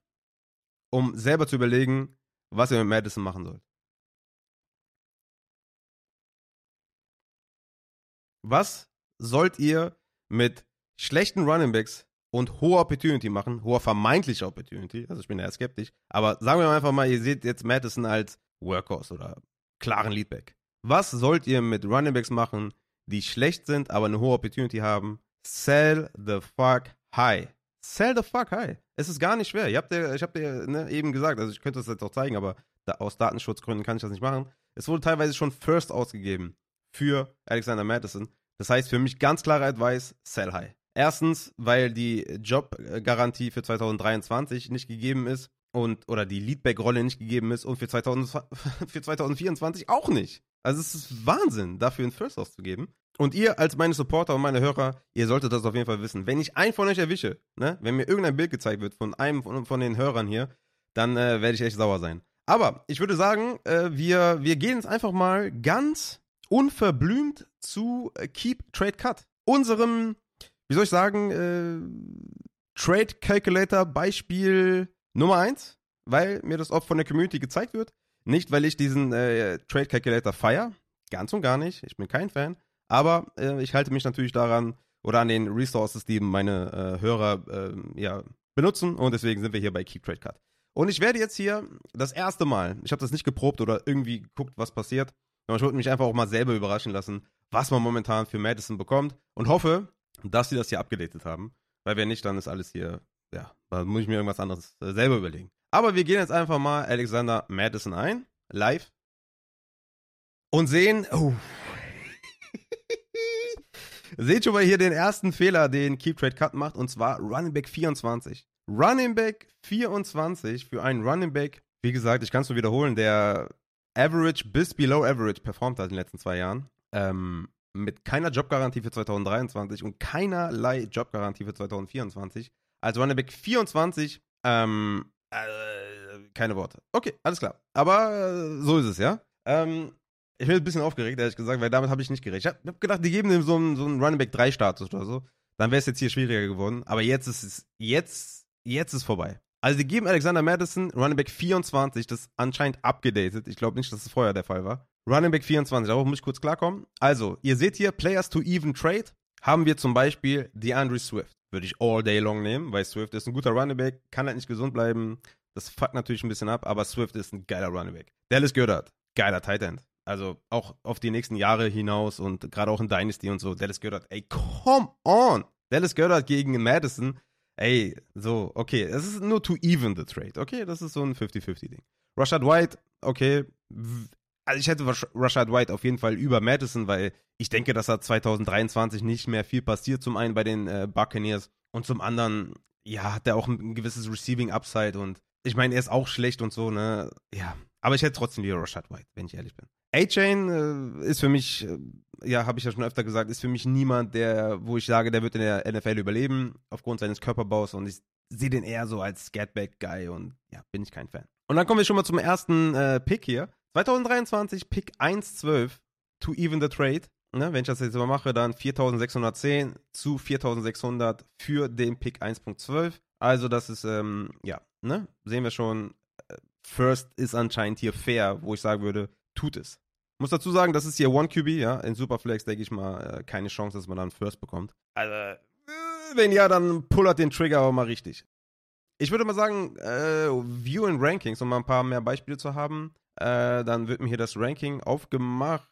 um selber zu überlegen, was ihr mit Madison machen sollt. Was sollt ihr mit schlechten Running Backs und hoher Opportunity machen, hoher vermeintlicher Opportunity, also ich bin ja skeptisch, aber sagen wir einfach mal, ihr seht jetzt Madison als Workhorse oder klaren Leadback. Was sollt ihr mit Running Backs machen, die schlecht sind, aber eine hohe Opportunity haben? Sell the fuck high. Sell the fuck high. Es ist gar nicht schwer. Ihr habt ja, ich habe dir ne, eben gesagt, also ich könnte das jetzt auch zeigen, aber da, aus Datenschutzgründen kann ich das nicht machen. Es wurde teilweise schon First ausgegeben für Alexander Madison. Das heißt für mich ganz klare Advice, sell high. Erstens, weil die Jobgarantie für 2023 nicht gegeben ist und oder die Leadback-Rolle nicht gegeben ist und für, 2000, für 2024 auch nicht. Also es ist Wahnsinn, dafür einen First auszugeben. Und ihr als meine Supporter und meine Hörer, ihr solltet das auf jeden Fall wissen. Wenn ich einen von euch erwische, ne, wenn mir irgendein Bild gezeigt wird von einem von, von den Hörern hier, dann äh, werde ich echt sauer sein. Aber ich würde sagen, äh, wir, wir gehen jetzt einfach mal ganz unverblümt zu äh, Keep Trade Cut. Unserem, wie soll ich sagen, äh, Trade Calculator Beispiel Nummer 1, weil mir das oft von der Community gezeigt wird. Nicht, weil ich diesen äh, Trade Calculator feier, ganz und gar nicht. Ich bin kein Fan. Aber äh, ich halte mich natürlich daran oder an den Resources, die meine äh, Hörer äh, ja, benutzen. Und deswegen sind wir hier bei Keep Trade Cut. Und ich werde jetzt hier das erste Mal, ich habe das nicht geprobt oder irgendwie geguckt, was passiert, sondern ich wollte mich einfach auch mal selber überraschen lassen, was man momentan für Madison bekommt und hoffe, dass sie das hier abgedatet haben. Weil wenn nicht, dann ist alles hier, ja, da muss ich mir irgendwas anderes äh, selber überlegen. Aber wir gehen jetzt einfach mal Alexander Madison ein, live, und sehen, oh, Seht schon mal hier den ersten Fehler, den Keep Trade Cut macht, und zwar Running Back 24. Running Back 24 für einen Running Back, wie gesagt, ich kann es nur wiederholen, der Average bis Below Average performt hat in den letzten zwei Jahren. Ähm, mit keiner Jobgarantie für 2023 und keinerlei Jobgarantie für 2024. Also Running Back 24, ähm, äh, keine Worte. Okay, alles klar. Aber äh, so ist es, ja. Ähm, ich bin ein bisschen aufgeregt, ehrlich gesagt, weil damit habe ich nicht gerechnet. Ich habe gedacht, die geben dem so einen, so einen Running Back 3 Status oder so. Dann wäre es jetzt hier schwieriger geworden. Aber jetzt ist es, jetzt, jetzt ist vorbei. Also die geben Alexander Madison Running Back 24, das ist anscheinend abgedatet. Ich glaube nicht, dass es vorher der Fall war. Running Back 24, darauf muss ich kurz klarkommen. Also, ihr seht hier, Players to even trade, haben wir zum Beispiel DeAndre Swift. Würde ich all day long nehmen, weil Swift ist ein guter Running Back, kann halt nicht gesund bleiben. Das fuckt natürlich ein bisschen ab, aber Swift ist ein geiler Running Back. Dallas Goddard, geiler Tight End. Also auch auf die nächsten Jahre hinaus und gerade auch in Dynasty und so. Dallas Goddard, ey, come on! Dallas Goddard gegen Madison, ey, so, okay, es ist nur to even the trade, okay? Das ist so ein 50-50-Ding. Rashad White, okay, also ich hätte Rashad White auf jeden Fall über Madison, weil ich denke, dass da 2023 nicht mehr viel passiert. Zum einen bei den äh, Buccaneers Und zum anderen, ja, hat er auch ein gewisses Receiving Upside und ich meine, er ist auch schlecht und so, ne? Ja. Aber ich hätte trotzdem lieber Rashad White, wenn ich ehrlich bin. A-Chain äh, ist für mich, äh, ja, habe ich ja schon öfter gesagt, ist für mich niemand, der, wo ich sage, der wird in der NFL überleben, aufgrund seines Körperbaus und ich sehe den eher so als Scatback-Guy und ja, bin ich kein Fan. Und dann kommen wir schon mal zum ersten äh, Pick hier. 2023 Pick 112 to even the trade. Ne, wenn ich das jetzt mal mache, dann 4610 zu 4600 für den Pick 1.12. Also das ist, ähm, ja, ne, sehen wir schon, First ist anscheinend hier fair, wo ich sagen würde, tut es. Muss dazu sagen, das ist hier One QB, ja. In Superflex denke ich mal, äh, keine Chance, dass man dann First bekommt. Also, äh, wenn ja, dann pullert den Trigger aber mal richtig. Ich würde mal sagen, äh, View and Rankings, um mal ein paar mehr Beispiele zu haben. Äh, dann wird mir hier das Ranking aufgemacht.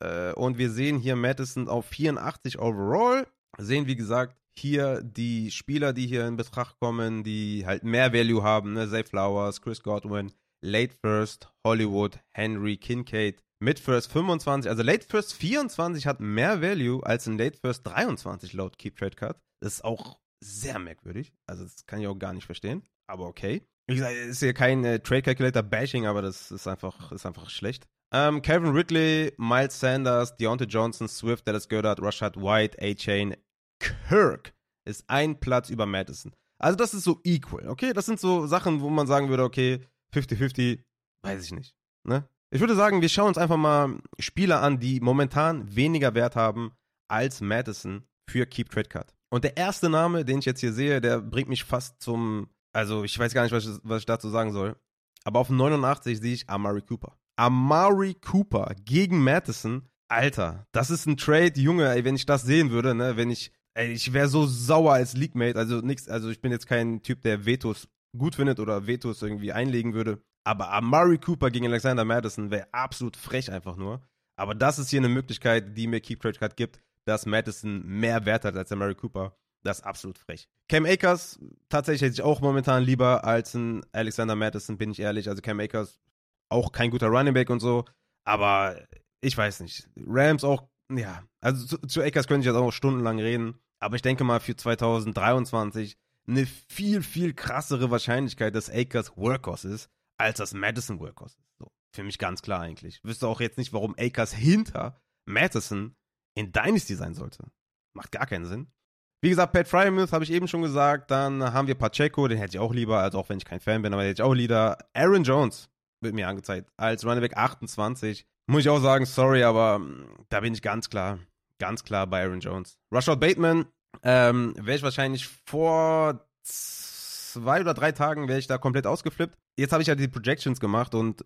Äh, und wir sehen hier Madison auf 84 overall. Sehen, wie gesagt, hier die Spieler, die hier in Betracht kommen, die halt mehr Value haben. Ne? Zay Flowers, Chris Godwin, Late First, Hollywood, Henry, Kincaid. Mid First 25, also Late First 24 hat mehr Value als ein Late First 23 laut Keep Trade Cut. Das ist auch sehr merkwürdig. Also, das kann ich auch gar nicht verstehen. Aber okay. Wie gesagt, ist hier kein äh, Trade Calculator Bashing, aber das ist einfach, ist einfach schlecht. Ähm, Kevin Ridley, Miles Sanders, Deontay Johnson, Swift, Dallas Goddard, Rashad White, A-Chain, Kirk ist ein Platz über Madison. Also das ist so equal, okay? Das sind so Sachen, wo man sagen würde, okay, 50-50, weiß ich nicht. Ne? Ich würde sagen, wir schauen uns einfach mal Spieler an, die momentan weniger Wert haben als Madison für Keep Trade Cut. Und der erste Name, den ich jetzt hier sehe, der bringt mich fast zum, also ich weiß gar nicht, was ich, was ich dazu sagen soll. Aber auf 89 sehe ich Amari Cooper. Amari Cooper gegen Madison. Alter, das ist ein Trade, Junge, ey, wenn ich das sehen würde, ne, wenn ich, ey, ich wäre so sauer als League-Mate, also also ich bin jetzt kein Typ, der Vetos gut findet oder Vetos irgendwie einlegen würde, aber Amari Cooper gegen Alexander Madison wäre absolut frech einfach nur. Aber das ist hier eine Möglichkeit, die mir Keep Trade Card gibt, dass Madison mehr Wert hat als Amari Cooper. Das ist absolut frech. Cam Akers, tatsächlich hätte ich auch momentan lieber als ein Alexander Madison, bin ich ehrlich. Also Cam Akers, auch kein guter Running Back und so. Aber ich weiß nicht. Rams auch, ja. Also zu, zu Akers könnte ich jetzt auch noch stundenlang reden. Aber ich denke mal für 2023 eine viel, viel krassere Wahrscheinlichkeit, dass Akers Workhorse ist, als das Madison Workhorse ist. So, für mich ganz klar eigentlich. Ich wüsste auch jetzt nicht, warum Akers hinter Madison in Dynasty sein sollte. Macht gar keinen Sinn. Wie gesagt, Pat Fryermuth habe ich eben schon gesagt. Dann haben wir Pacheco, den hätte ich auch lieber, also auch wenn ich kein Fan bin, aber den hätte ich auch lieber. Aaron Jones wird mir angezeigt als Running Back 28. Muss ich auch sagen, sorry, aber mm, da bin ich ganz klar, ganz klar bei Aaron Jones. Rashad Bateman ähm, wäre ich wahrscheinlich vor zwei oder drei Tagen wäre ich da komplett ausgeflippt. Jetzt habe ich ja die Projections gemacht und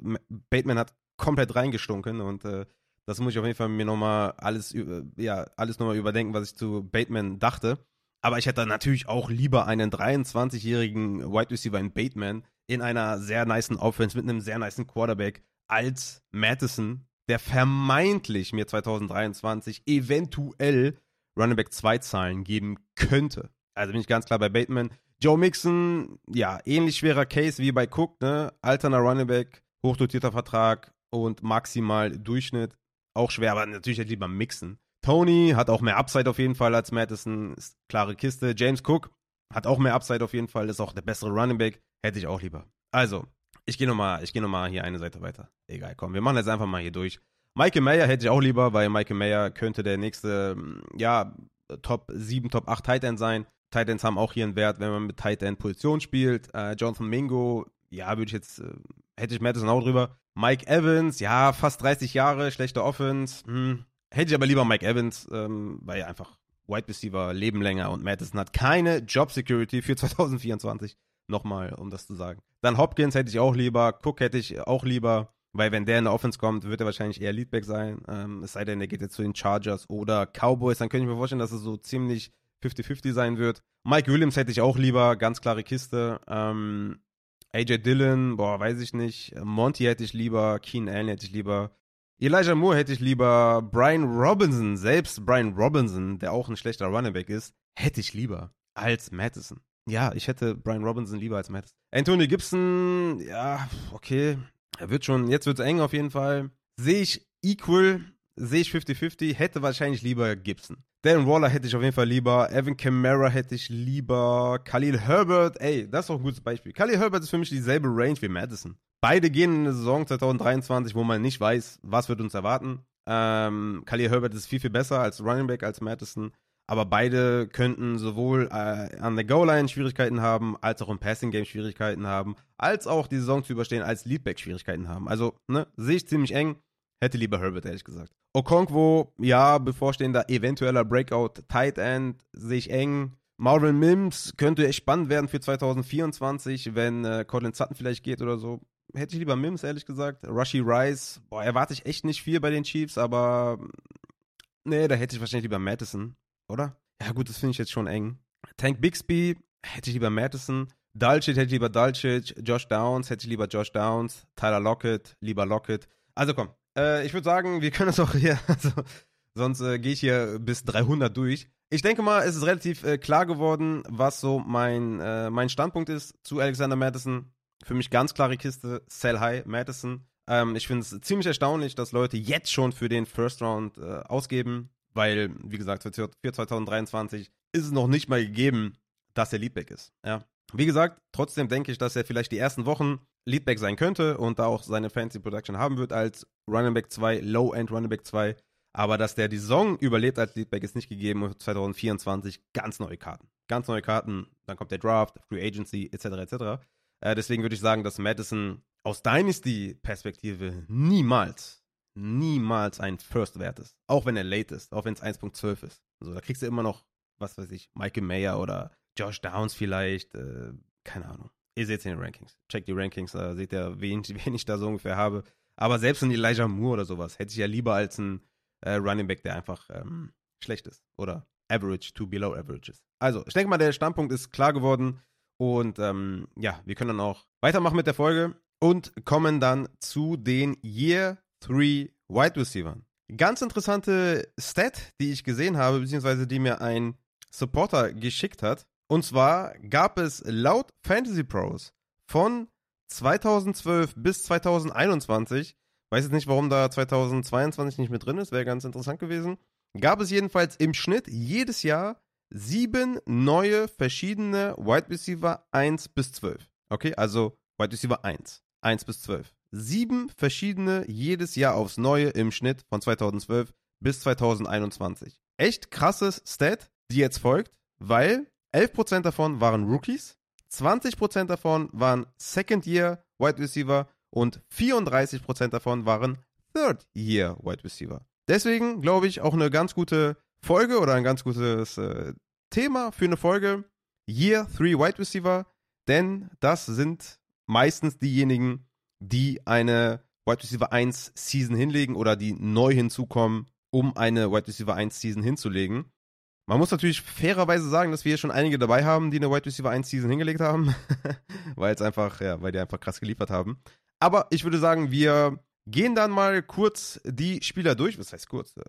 Bateman hat komplett reingestunken und äh, das muss ich auf jeden Fall mir nochmal alles, ja, alles nochmal überdenken, was ich zu Bateman dachte. Aber ich hätte natürlich auch lieber einen 23-jährigen Wide Receiver in Bateman in einer sehr niceen Offense mit einem sehr niceen Quarterback als Madison, der vermeintlich mir 2023 eventuell Running Back 2 Zahlen geben könnte. Also bin ich ganz klar bei Bateman. Joe Mixon, ja, ähnlich schwerer Case wie bei Cook, ne? Alterner Running Back, hochdotierter Vertrag und maximal Durchschnitt. Auch schwer, aber natürlich hätte ich lieber Mixen. Tony hat auch mehr Upside auf jeden Fall als Madison, ist klare Kiste. James Cook hat auch mehr Upside auf jeden Fall, ist auch der bessere Running Back, hätte ich auch lieber. Also, ich gehe nochmal geh noch hier eine Seite weiter. Egal, komm, wir machen jetzt einfach mal hier durch. Michael Mayer hätte ich auch lieber, weil Michael Mayer könnte der nächste, ja, Top 7, Top 8 Tight End sein. Tight Ends haben auch hier einen Wert, wenn man mit Tight End Position spielt. Äh, Jonathan Mingo, ja, würde ich jetzt, äh, hätte ich Madison auch drüber. Mike Evans, ja, fast 30 Jahre, schlechte Offense. Hm. Hätte ich aber lieber Mike Evans, ähm, weil einfach Wide Receiver leben länger und Madison hat keine Job Security für 2024. Nochmal, um das zu sagen. Dann Hopkins hätte ich auch lieber, Cook hätte ich auch lieber, weil wenn der in der Offense kommt, wird er wahrscheinlich eher Leadback sein. Ähm, es sei denn, der geht jetzt zu den Chargers oder Cowboys, dann könnte ich mir vorstellen, dass es so ziemlich 50-50 sein wird. Mike Williams hätte ich auch lieber, ganz klare Kiste. Ähm, AJ Dillon, boah, weiß ich nicht. Monty hätte ich lieber, Keen Allen hätte ich lieber. Elijah Moore hätte ich lieber. Brian Robinson, selbst Brian Robinson, der auch ein schlechter Runnerback ist, hätte ich lieber als Madison. Ja, ich hätte Brian Robinson lieber als Madison. Anthony Gibson, ja, okay. Er wird schon, jetzt wird es eng auf jeden Fall. Sehe ich equal sehe ich 50-50, hätte wahrscheinlich lieber Gibson. Darren Waller hätte ich auf jeden Fall lieber, Evan Kamara hätte ich lieber, Khalil Herbert, ey, das ist doch ein gutes Beispiel. Khalil Herbert ist für mich dieselbe Range wie Madison. Beide gehen in eine Saison 2023, wo man nicht weiß, was wird uns erwarten. Ähm, Khalil Herbert ist viel, viel besser als Running Back, als Madison. Aber beide könnten sowohl äh, an der Goal-Line Schwierigkeiten haben, als auch im Passing-Game Schwierigkeiten haben, als auch die Saison zu überstehen, als Leadback Schwierigkeiten haben. Also, ne, sehe ich ziemlich eng. Hätte lieber Herbert, ehrlich gesagt. Okonkwo, ja, bevorstehender eventueller Breakout Tight End, sehe ich eng. Marvin Mims könnte echt spannend werden für 2024, wenn äh, Colin Sutton vielleicht geht oder so. Hätte ich lieber Mims, ehrlich gesagt. Rushy Rice, boah, erwarte ich echt nicht viel bei den Chiefs, aber nee, da hätte ich wahrscheinlich lieber Madison oder? Ja, gut, das finde ich jetzt schon eng. Tank Bixby hätte ich lieber Madison. Dulcich hätte ich lieber Dulcich. Josh Downs hätte ich lieber Josh Downs. Tyler Lockett, lieber Lockett. Also komm, äh, ich würde sagen, wir können es auch hier, also, sonst äh, gehe ich hier bis 300 durch. Ich denke mal, es ist relativ äh, klar geworden, was so mein, äh, mein Standpunkt ist zu Alexander Madison. Für mich ganz klare Kiste, Sell High Madison. Ähm, ich finde es ziemlich erstaunlich, dass Leute jetzt schon für den First Round äh, ausgeben. Weil, wie gesagt, für 2023 ist es noch nicht mal gegeben, dass er Leadback ist. Ja. Wie gesagt, trotzdem denke ich, dass er vielleicht die ersten Wochen Leadback sein könnte und da auch seine Fancy Production haben wird als Running Back 2, Low-End Running Back 2. Aber dass der die Saison überlebt als Leadback ist nicht gegeben und 2024 ganz neue Karten. Ganz neue Karten, dann kommt der Draft, Free Agency etc. etc. Äh, deswegen würde ich sagen, dass Madison aus Dynasty-Perspektive niemals niemals ein First-Wert ist. Auch wenn er late ist, auch wenn es 1.12 ist. Also da kriegst du immer noch, was weiß ich, Michael Mayer oder Josh Downs vielleicht, äh, keine Ahnung. Ihr seht es in den Rankings. Checkt die Rankings, da seht ihr, wen, wen ich da so ungefähr habe. Aber selbst ein Elijah Moore oder sowas hätte ich ja lieber als ein äh, Running Back, der einfach ähm, schlecht ist. Oder average to below average ist. Also, ich denke mal, der Standpunkt ist klar geworden. Und ähm, ja, wir können dann auch weitermachen mit der Folge und kommen dann zu den Year Three Wide Receiver. Ganz interessante Stat, die ich gesehen habe, beziehungsweise die mir ein Supporter geschickt hat. Und zwar gab es laut Fantasy Pros von 2012 bis 2021, weiß jetzt nicht, warum da 2022 nicht mit drin ist, wäre ganz interessant gewesen, gab es jedenfalls im Schnitt jedes Jahr sieben neue verschiedene Wide Receiver 1 bis 12. Okay, also Wide Receiver 1, 1 bis 12 sieben verschiedene jedes Jahr aufs Neue im Schnitt von 2012 bis 2021. Echt krasses Stat, die jetzt folgt, weil 11% davon waren Rookies, 20% davon waren Second Year Wide Receiver und 34% davon waren Third Year Wide Receiver. Deswegen glaube ich auch eine ganz gute Folge oder ein ganz gutes äh, Thema für eine Folge Year 3 Wide Receiver, denn das sind meistens diejenigen, die eine Wide Receiver 1 Season hinlegen oder die neu hinzukommen, um eine Wide Receiver 1 Season hinzulegen. Man muss natürlich fairerweise sagen, dass wir hier schon einige dabei haben, die eine Wide Receiver 1 Season hingelegt haben, weil es einfach, ja, weil die einfach krass geliefert haben. Aber ich würde sagen, wir gehen dann mal kurz die Spieler durch. Was heißt kurz? Äh,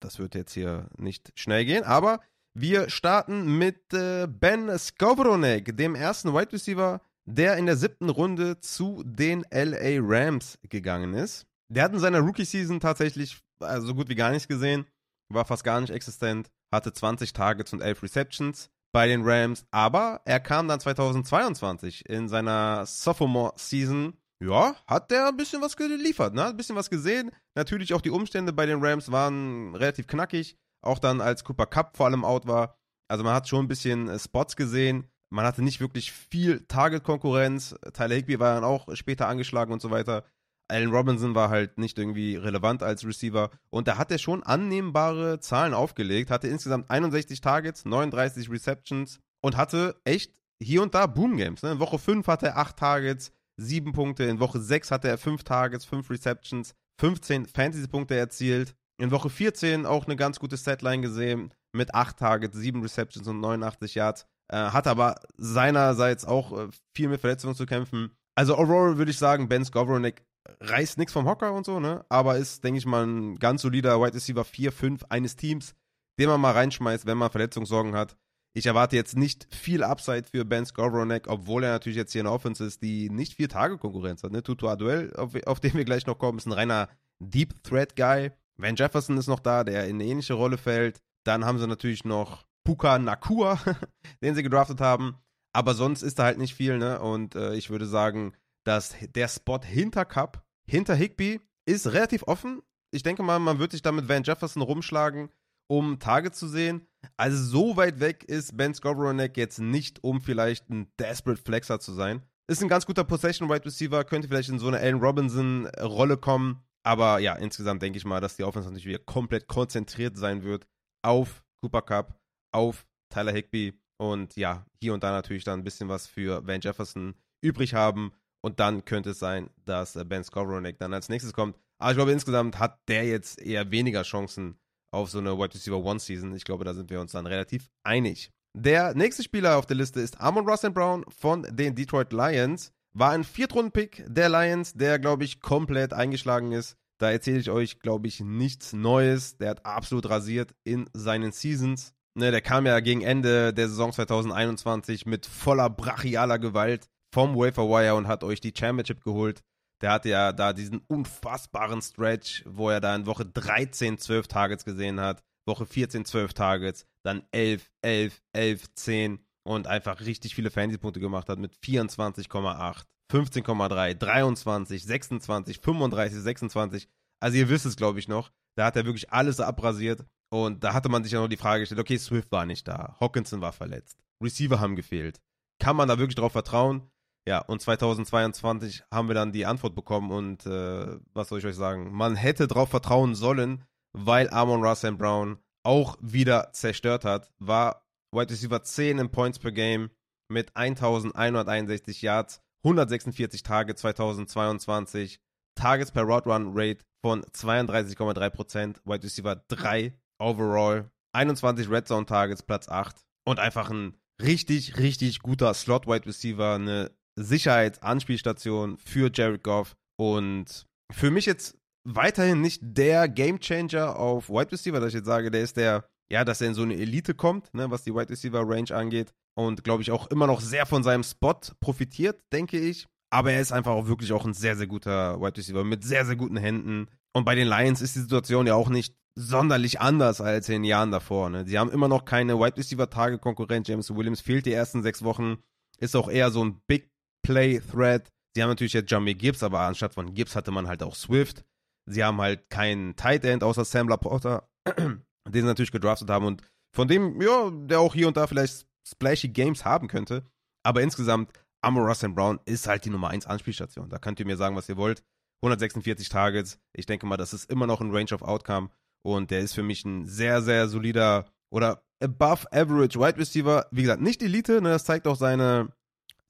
das wird jetzt hier nicht schnell gehen, aber wir starten mit äh, Ben Skowronek, dem ersten Wide Receiver der in der siebten Runde zu den LA Rams gegangen ist. Der hat in seiner Rookie-Season tatsächlich also so gut wie gar nichts gesehen, war fast gar nicht existent, hatte 20 Targets und 11 Receptions bei den Rams, aber er kam dann 2022 in seiner Sophomore-Season ja, hat der ein bisschen was geliefert, ne? Ein bisschen was gesehen. Natürlich auch die Umstände bei den Rams waren relativ knackig. Auch dann, als Cooper Cup vor allem out war. Also man hat schon ein bisschen äh, Spots gesehen. Man hatte nicht wirklich viel Target-Konkurrenz. Tyler Higby war dann auch später angeschlagen und so weiter. Allen Robinson war halt nicht irgendwie relevant als Receiver. Und da hat er schon annehmbare Zahlen aufgelegt. Hatte insgesamt 61 Targets, 39 Receptions und hatte echt hier und da Boom-Games. Ne? In Woche 5 hatte er 8 Targets, 7 Punkte. In Woche 6 hatte er 5 Targets, 5 Receptions, 15 Fantasy-Punkte erzielt. In Woche 14 auch eine ganz gute Setline gesehen mit 8 Targets, 7 Receptions und 89 Yards. Äh, hat aber seinerseits auch äh, viel mit Verletzungen zu kämpfen. Also overall würde ich sagen, Ben Skowronek reißt nichts vom Hocker und so, ne? Aber ist, denke ich mal, ein ganz solider Wide Receiver 4, 5 eines Teams, den man mal reinschmeißt, wenn man Verletzungssorgen hat. Ich erwarte jetzt nicht viel Upside für Ben Skowronek, obwohl er natürlich jetzt hier eine Offense ist, die nicht vier Tage Konkurrenz hat. Ne? Tutu Aduel, auf, auf den wir gleich noch kommen, ist ein reiner Deep Threat Guy. Van Jefferson ist noch da, der in eine ähnliche Rolle fällt. Dann haben sie natürlich noch Puka Nakua, den sie gedraftet haben. Aber sonst ist da halt nicht viel, ne? Und äh, ich würde sagen, dass der Spot hinter Cup, hinter Higby, ist relativ offen. Ich denke mal, man wird sich da mit Van Jefferson rumschlagen, um Tage zu sehen. Also so weit weg ist Ben Skowronek jetzt nicht, um vielleicht ein Desperate Flexer zu sein. Ist ein ganz guter Possession Wide Receiver, könnte vielleicht in so eine Allen Robinson Rolle kommen. Aber ja, insgesamt denke ich mal, dass die Offense natürlich wieder komplett konzentriert sein wird auf Cooper Cup, auf Tyler Higby und ja, hier und da natürlich dann ein bisschen was für Van Jefferson übrig haben. Und dann könnte es sein, dass äh, Ben Skowronek dann als nächstes kommt. Aber ich glaube, insgesamt hat der jetzt eher weniger Chancen auf so eine Wide Receiver One Season. Ich glaube, da sind wir uns dann relativ einig. Der nächste Spieler auf der Liste ist Amon Russell Brown von den Detroit Lions. War ein Viertrunden-Pick der Lions, der, glaube ich, komplett eingeschlagen ist. Da erzähle ich euch, glaube ich, nichts Neues. Der hat absolut rasiert in seinen Seasons. Ne, der kam ja gegen Ende der Saison 2021 mit voller brachialer Gewalt vom Wafer Wire und hat euch die Championship geholt. Der hatte ja da diesen unfassbaren Stretch, wo er da in Woche 13 12 Targets gesehen hat, Woche 14 12 Targets, dann 11, 11, 11, 10 und einfach richtig viele Fantasy-Punkte gemacht hat mit 24,8, 15,3, 23, 26, 35, 26. Also ihr wisst es, glaube ich, noch. Da hat er wirklich alles abrasiert. Und da hatte man sich ja noch die Frage gestellt, okay, Swift war nicht da, Hawkinson war verletzt, Receiver haben gefehlt. Kann man da wirklich drauf vertrauen? Ja, und 2022 haben wir dann die Antwort bekommen und äh, was soll ich euch sagen? Man hätte drauf vertrauen sollen, weil Amon Russell Brown auch wieder zerstört hat, war Wide Receiver 10 in Points per Game mit 1161 Yards, 146 Tage 2022, Targets per Route Run Rate von 32,3%, Wide Receiver 3 overall, 21 Red Zone Targets, Platz 8 und einfach ein richtig, richtig guter Slot Wide Receiver, eine Sicherheitsanspielstation für Jared Goff und für mich jetzt weiterhin nicht der Game Changer auf Wide Receiver, dass ich jetzt sage, der ist der, ja, dass er in so eine Elite kommt, ne, was die Wide Receiver Range angeht und glaube ich auch immer noch sehr von seinem Spot profitiert, denke ich. Aber er ist einfach auch wirklich auch ein sehr, sehr guter Wide Receiver mit sehr, sehr guten Händen. Und bei den Lions ist die Situation ja auch nicht sonderlich anders als in den Jahren davor. Ne? Sie haben immer noch keine Wide Receiver Tage Konkurrent. James Williams fehlt die ersten sechs Wochen. Ist auch eher so ein Big Play Threat. Sie haben natürlich jetzt Jamie Gibbs, aber anstatt von Gibbs hatte man halt auch Swift. Sie haben halt keinen Tight End außer Sam Laporta, den sie natürlich gedraftet haben und von dem, ja, der auch hier und da vielleicht splashy Games haben könnte. Aber insgesamt, Amor Russell Brown ist halt die Nummer 1 Anspielstation. Da könnt ihr mir sagen, was ihr wollt. 146 Targets. Ich denke mal, das ist immer noch ein Range of Outcome. Und der ist für mich ein sehr, sehr solider oder above average Wide Receiver. Wie gesagt, nicht Elite, ne, das zeigt auch seine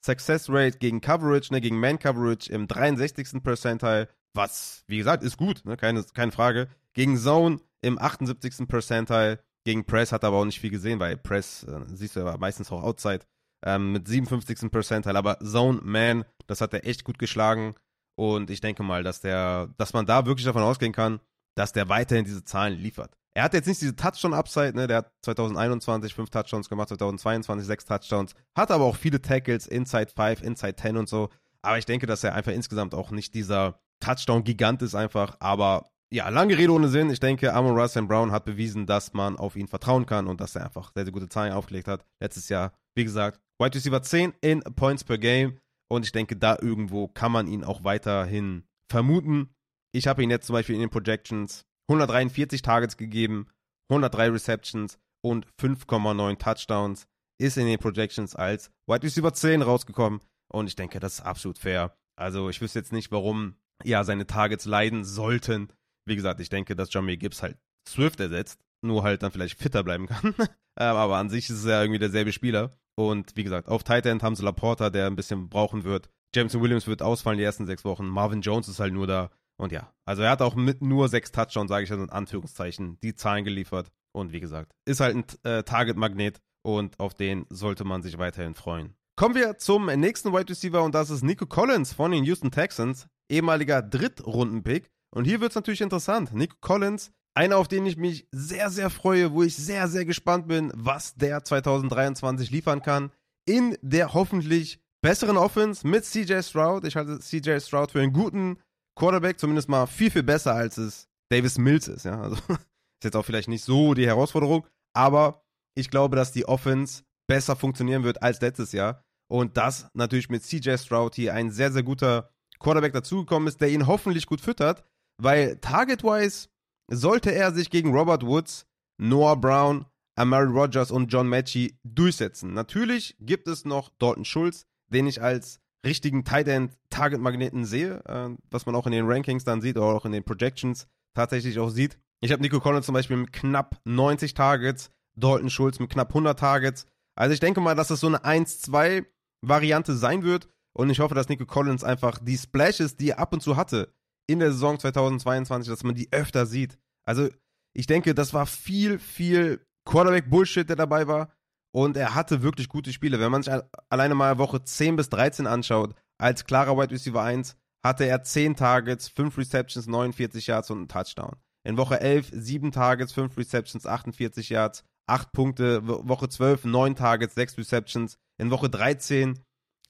Success Rate gegen Coverage, ne, gegen Man Coverage im 63. Percentile, was, wie gesagt, ist gut, ne, keine, keine Frage. Gegen Zone im 78. Percentile, gegen Press hat er aber auch nicht viel gesehen, weil Press, äh, siehst du ja meistens auch Outside, ähm, mit 57. Percentile, aber Zone Man, das hat er echt gut geschlagen. Und ich denke mal, dass der, dass man da wirklich davon ausgehen kann, dass der weiterhin diese Zahlen liefert. Er hat jetzt nicht diese Touchdown-Upside, ne? Der hat 2021 fünf Touchdowns gemacht, 2022 sechs Touchdowns, hat aber auch viele Tackles, Inside 5, Inside 10 und so. Aber ich denke, dass er einfach insgesamt auch nicht dieser Touchdown-Gigant ist einfach. Aber ja, lange Rede ohne Sinn. Ich denke, Amon Russell Brown hat bewiesen, dass man auf ihn vertrauen kann und dass er einfach sehr, sehr gute Zahlen aufgelegt hat. Letztes Jahr, wie gesagt, Wide Receiver 10 in Points per Game. Und ich denke, da irgendwo kann man ihn auch weiterhin vermuten. Ich habe ihn jetzt zum Beispiel in den Projections 143 Targets gegeben, 103 Receptions und 5,9 Touchdowns. Ist in den Projections als Wide Receiver 10 rausgekommen. Und ich denke, das ist absolut fair. Also ich wüsste jetzt nicht, warum ja seine Targets leiden sollten. Wie gesagt, ich denke, dass Jamie Gibbs halt Swift ersetzt, nur halt dann vielleicht fitter bleiben kann. Ähm, aber an sich ist es ja irgendwie derselbe Spieler. Und wie gesagt, auf Tight End haben sie Laporta, der ein bisschen brauchen wird. Jameson Williams wird ausfallen die ersten sechs Wochen. Marvin Jones ist halt nur da. Und ja, also er hat auch mit nur sechs Touchdowns, sage ich also in Anführungszeichen, die Zahlen geliefert. Und wie gesagt, ist halt ein äh, Target-Magnet und auf den sollte man sich weiterhin freuen. Kommen wir zum nächsten Wide Receiver und das ist Nico Collins von den Houston Texans, ehemaliger Drittrunden-Pick. Und hier wird es natürlich interessant. Nico Collins, einer, auf den ich mich sehr, sehr freue, wo ich sehr, sehr gespannt bin, was der 2023 liefern kann. In der hoffentlich besseren Offense mit CJ Stroud. Ich halte CJ Stroud für einen guten Quarterback, zumindest mal viel, viel besser, als es Davis Mills ist, ja. Also ist jetzt auch vielleicht nicht so die Herausforderung, aber ich glaube, dass die Offense besser funktionieren wird als letztes Jahr. Und das natürlich mit CJ Stroud hier ein sehr, sehr guter Quarterback dazugekommen ist, der ihn hoffentlich gut füttert, weil target-wise sollte er sich gegen Robert Woods, Noah Brown, Amari Rogers und John Matchy durchsetzen. Natürlich gibt es noch Dalton Schulz, den ich als richtigen Tight End Target Magneten sehe, äh, was man auch in den Rankings dann sieht oder auch in den Projections tatsächlich auch sieht. Ich habe Nico Collins zum Beispiel mit knapp 90 Targets, Dalton Schulz mit knapp 100 Targets. Also ich denke mal, dass das so eine 1-2 Variante sein wird und ich hoffe, dass Nico Collins einfach die Splashes, die er ab und zu hatte in der Saison 2022, dass man die öfter sieht. Also ich denke, das war viel, viel Quarterback-Bullshit, der dabei war. Und er hatte wirklich gute Spiele. Wenn man sich alleine mal Woche 10 bis 13 anschaut, als klarer Wide Receiver 1, hatte er 10 Targets, 5 Receptions, 49 Yards und einen Touchdown. In Woche 11 7 Targets, 5 Receptions, 48 Yards, 8 Punkte. Woche 12 9 Targets, 6 Receptions. In Woche 13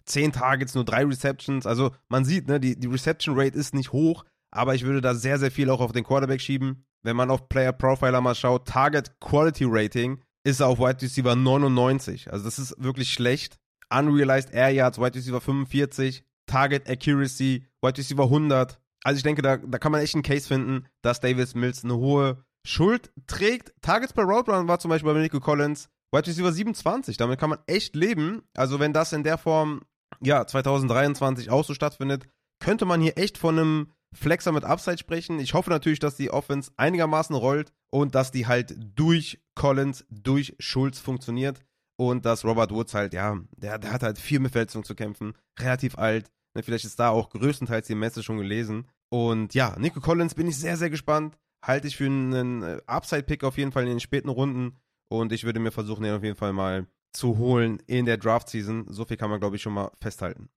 10 Targets, nur 3 Receptions. Also man sieht, ne, die, die Reception Rate ist nicht hoch, aber ich würde da sehr, sehr viel auch auf den Quarterback schieben. Wenn man auf Player Profiler mal schaut, Target Quality Rating ist er auf Wide Receiver 99. Also das ist wirklich schlecht. Unrealized Air Yards, Wide Receiver 45, Target Accuracy, Wide Receiver 100. Also ich denke, da, da kann man echt einen Case finden, dass Davis Mills eine hohe Schuld trägt. Targets per Route Run war zum Beispiel bei Nico Collins Wide Receiver 27. Damit kann man echt leben. Also wenn das in der Form, ja, 2023 auch so stattfindet, könnte man hier echt von einem Flexer mit Upside sprechen. Ich hoffe natürlich, dass die Offense einigermaßen rollt und dass die halt durch Collins, durch Schulz funktioniert und dass Robert Woods halt, ja, der, der hat halt viel mit Verletzungen zu kämpfen, relativ alt. Ne, vielleicht ist da auch größtenteils die Messe schon gelesen. Und ja, Nico Collins bin ich sehr, sehr gespannt. Halte ich für einen äh, Upside-Pick auf jeden Fall in den späten Runden. Und ich würde mir versuchen, den auf jeden Fall mal zu holen in der Draft-Season. So viel kann man, glaube ich, schon mal festhalten.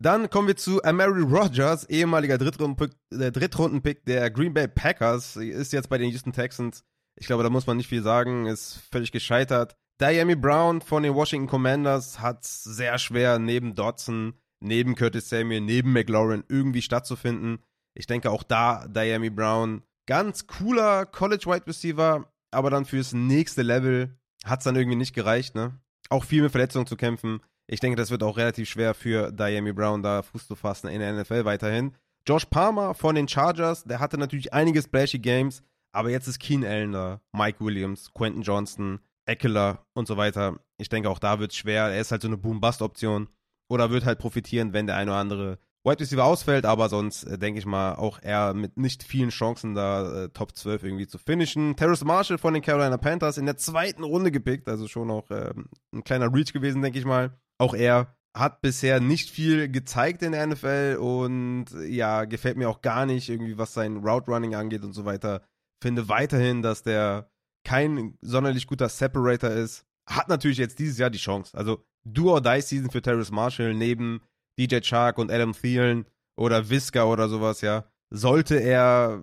Dann kommen wir zu Amari Rogers, ehemaliger Drittrunden-Pick der, Drittrunden-Pick der Green Bay Packers, ist jetzt bei den Houston Texans. Ich glaube, da muss man nicht viel sagen, ist völlig gescheitert. Diami Brown von den Washington Commanders hat sehr schwer, neben Dodson, neben Curtis Samuel, neben McLaurin irgendwie stattzufinden. Ich denke auch da, Diami Brown, ganz cooler College-Wide Receiver, aber dann fürs nächste Level hat es dann irgendwie nicht gereicht, ne? Auch viel mit Verletzungen zu kämpfen. Ich denke, das wird auch relativ schwer für Diami Brown, da Fuß zu fassen in der NFL weiterhin. Josh Palmer von den Chargers, der hatte natürlich einige splashy Games, aber jetzt ist Keen Allen da, Mike Williams, Quentin Johnston, Eckler und so weiter. Ich denke, auch da wird es schwer. Er ist halt so eine Boom-Bust-Option. Oder wird halt profitieren, wenn der ein oder andere Wide Receiver ausfällt, aber sonst äh, denke ich mal auch eher mit nicht vielen Chancen da äh, Top 12 irgendwie zu finishen. Terrace Marshall von den Carolina Panthers in der zweiten Runde gepickt, also schon auch äh, ein kleiner Reach gewesen, denke ich mal. Auch er hat bisher nicht viel gezeigt in der NFL und ja, gefällt mir auch gar nicht irgendwie, was sein Route Running angeht und so weiter. Finde weiterhin, dass der kein sonderlich guter Separator ist. Hat natürlich jetzt dieses Jahr die Chance. Also Do or Die Season für Terrace Marshall neben DJ Chark und Adam Thielen oder Visca oder sowas, ja. Sollte er